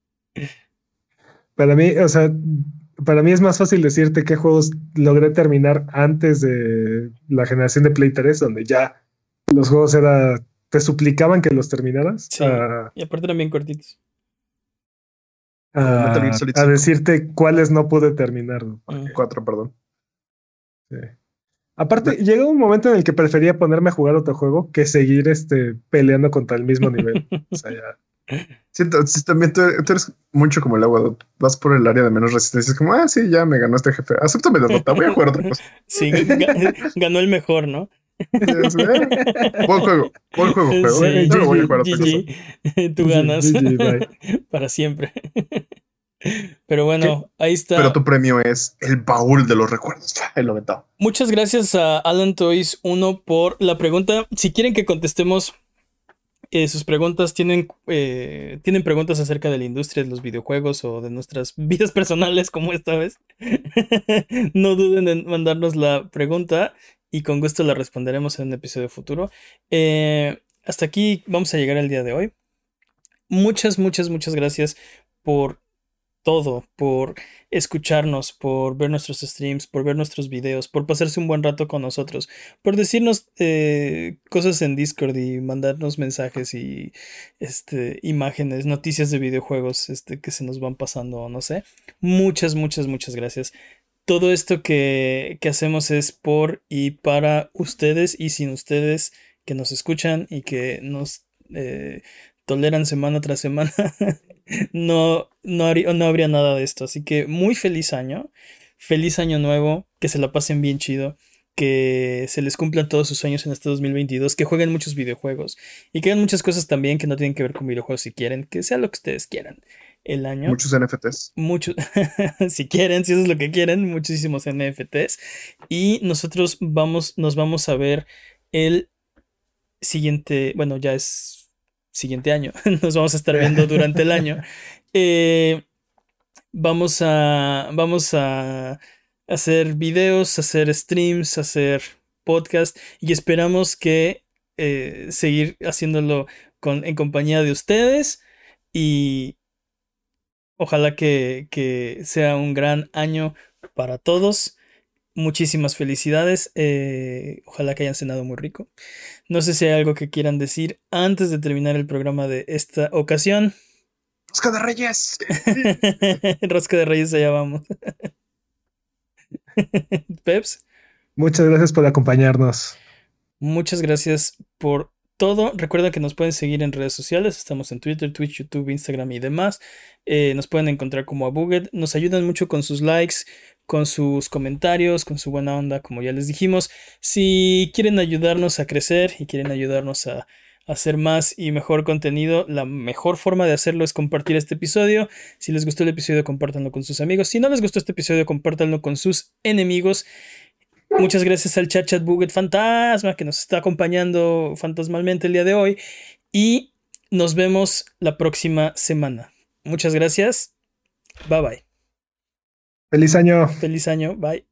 Para mí, o sea, para mí es más fácil decirte qué juegos logré terminar antes de la generación de Play 3, donde ya los juegos era te suplicaban que los terminaras. Sí, y aparte eran bien cortitos. A, decirte cuáles no pude terminar. Cuatro, perdón. Sí. Aparte, llega un momento en el que prefería ponerme a jugar otro juego que seguir este, peleando contra el mismo nivel. o sea, ya. Sí, también tú, eres mucho como el agua. Vas por el área de menos resistencia. Es como, ah, sí, ya me ganó este jefe. Acepto mi derrota. Voy a jugar otra cosa. Sí, ganó el mejor, ¿no? buen juego, buen juego, juego. no voy a jugar otra cosa. Tú ganas para siempre. Pero bueno, ahí está. Pero tu premio es el baúl de los recuerdos. El lo Muchas gracias a Alan Toys 1 por la pregunta. Si quieren que contestemos eh, sus preguntas tienen, eh, tienen preguntas acerca de la industria de los videojuegos o de nuestras vidas personales como esta vez, no duden en mandarnos la pregunta y con gusto la responderemos en un episodio futuro. Eh, hasta aquí vamos a llegar al día de hoy. Muchas, muchas, muchas gracias por todo, por escucharnos, por ver nuestros streams, por ver nuestros videos, por pasarse un buen rato con nosotros, por decirnos eh, cosas en Discord y mandarnos mensajes y este, imágenes, noticias de videojuegos este, que se nos van pasando, no sé. Muchas, muchas, muchas gracias. Todo esto que, que hacemos es por y para ustedes y sin ustedes que nos escuchan y que nos eh, toleran semana tras semana. no, no, habría, nada de esto. Así que muy feliz año. Feliz año nuevo. Que se la pasen bien chido. Que se les cumplan todos sus sueños en este 2022. Que jueguen muchos videojuegos. Y que hagan muchas cosas también que no tienen que ver con videojuegos si quieren. Que sea lo que ustedes quieran. El año. Muchos NFTs. Muchos. si quieren, si eso es lo que quieren. Muchísimos NFTs. Y nosotros vamos, nos vamos a ver el siguiente. Bueno, ya es siguiente año. Nos vamos a estar viendo durante el año. Eh, vamos a. Vamos a hacer videos, hacer streams, hacer podcast. Y esperamos que eh, seguir haciéndolo con, en compañía de ustedes. Y ojalá que, que sea un gran año para todos. Muchísimas felicidades. Eh, ojalá que hayan cenado muy rico. No sé si hay algo que quieran decir antes de terminar el programa de esta ocasión. Rosca de Reyes. Rosca de Reyes, allá vamos. Peps. Muchas gracias por acompañarnos. Muchas gracias por todo. Recuerda que nos pueden seguir en redes sociales. Estamos en Twitter, Twitch, YouTube, Instagram y demás. Eh, nos pueden encontrar como a Buget. Nos ayudan mucho con sus likes, con sus comentarios, con su buena onda, como ya les dijimos. Si quieren ayudarnos a crecer y quieren ayudarnos a hacer más y mejor contenido, la mejor forma de hacerlo es compartir este episodio. Si les gustó el episodio, compártanlo con sus amigos. Si no les gustó este episodio, compártanlo con sus enemigos. Muchas gracias al chat chat Buget Fantasma que nos está acompañando fantasmalmente el día de hoy. Y nos vemos la próxima semana. Muchas gracias. Bye bye. Feliz año. Feliz año. Bye.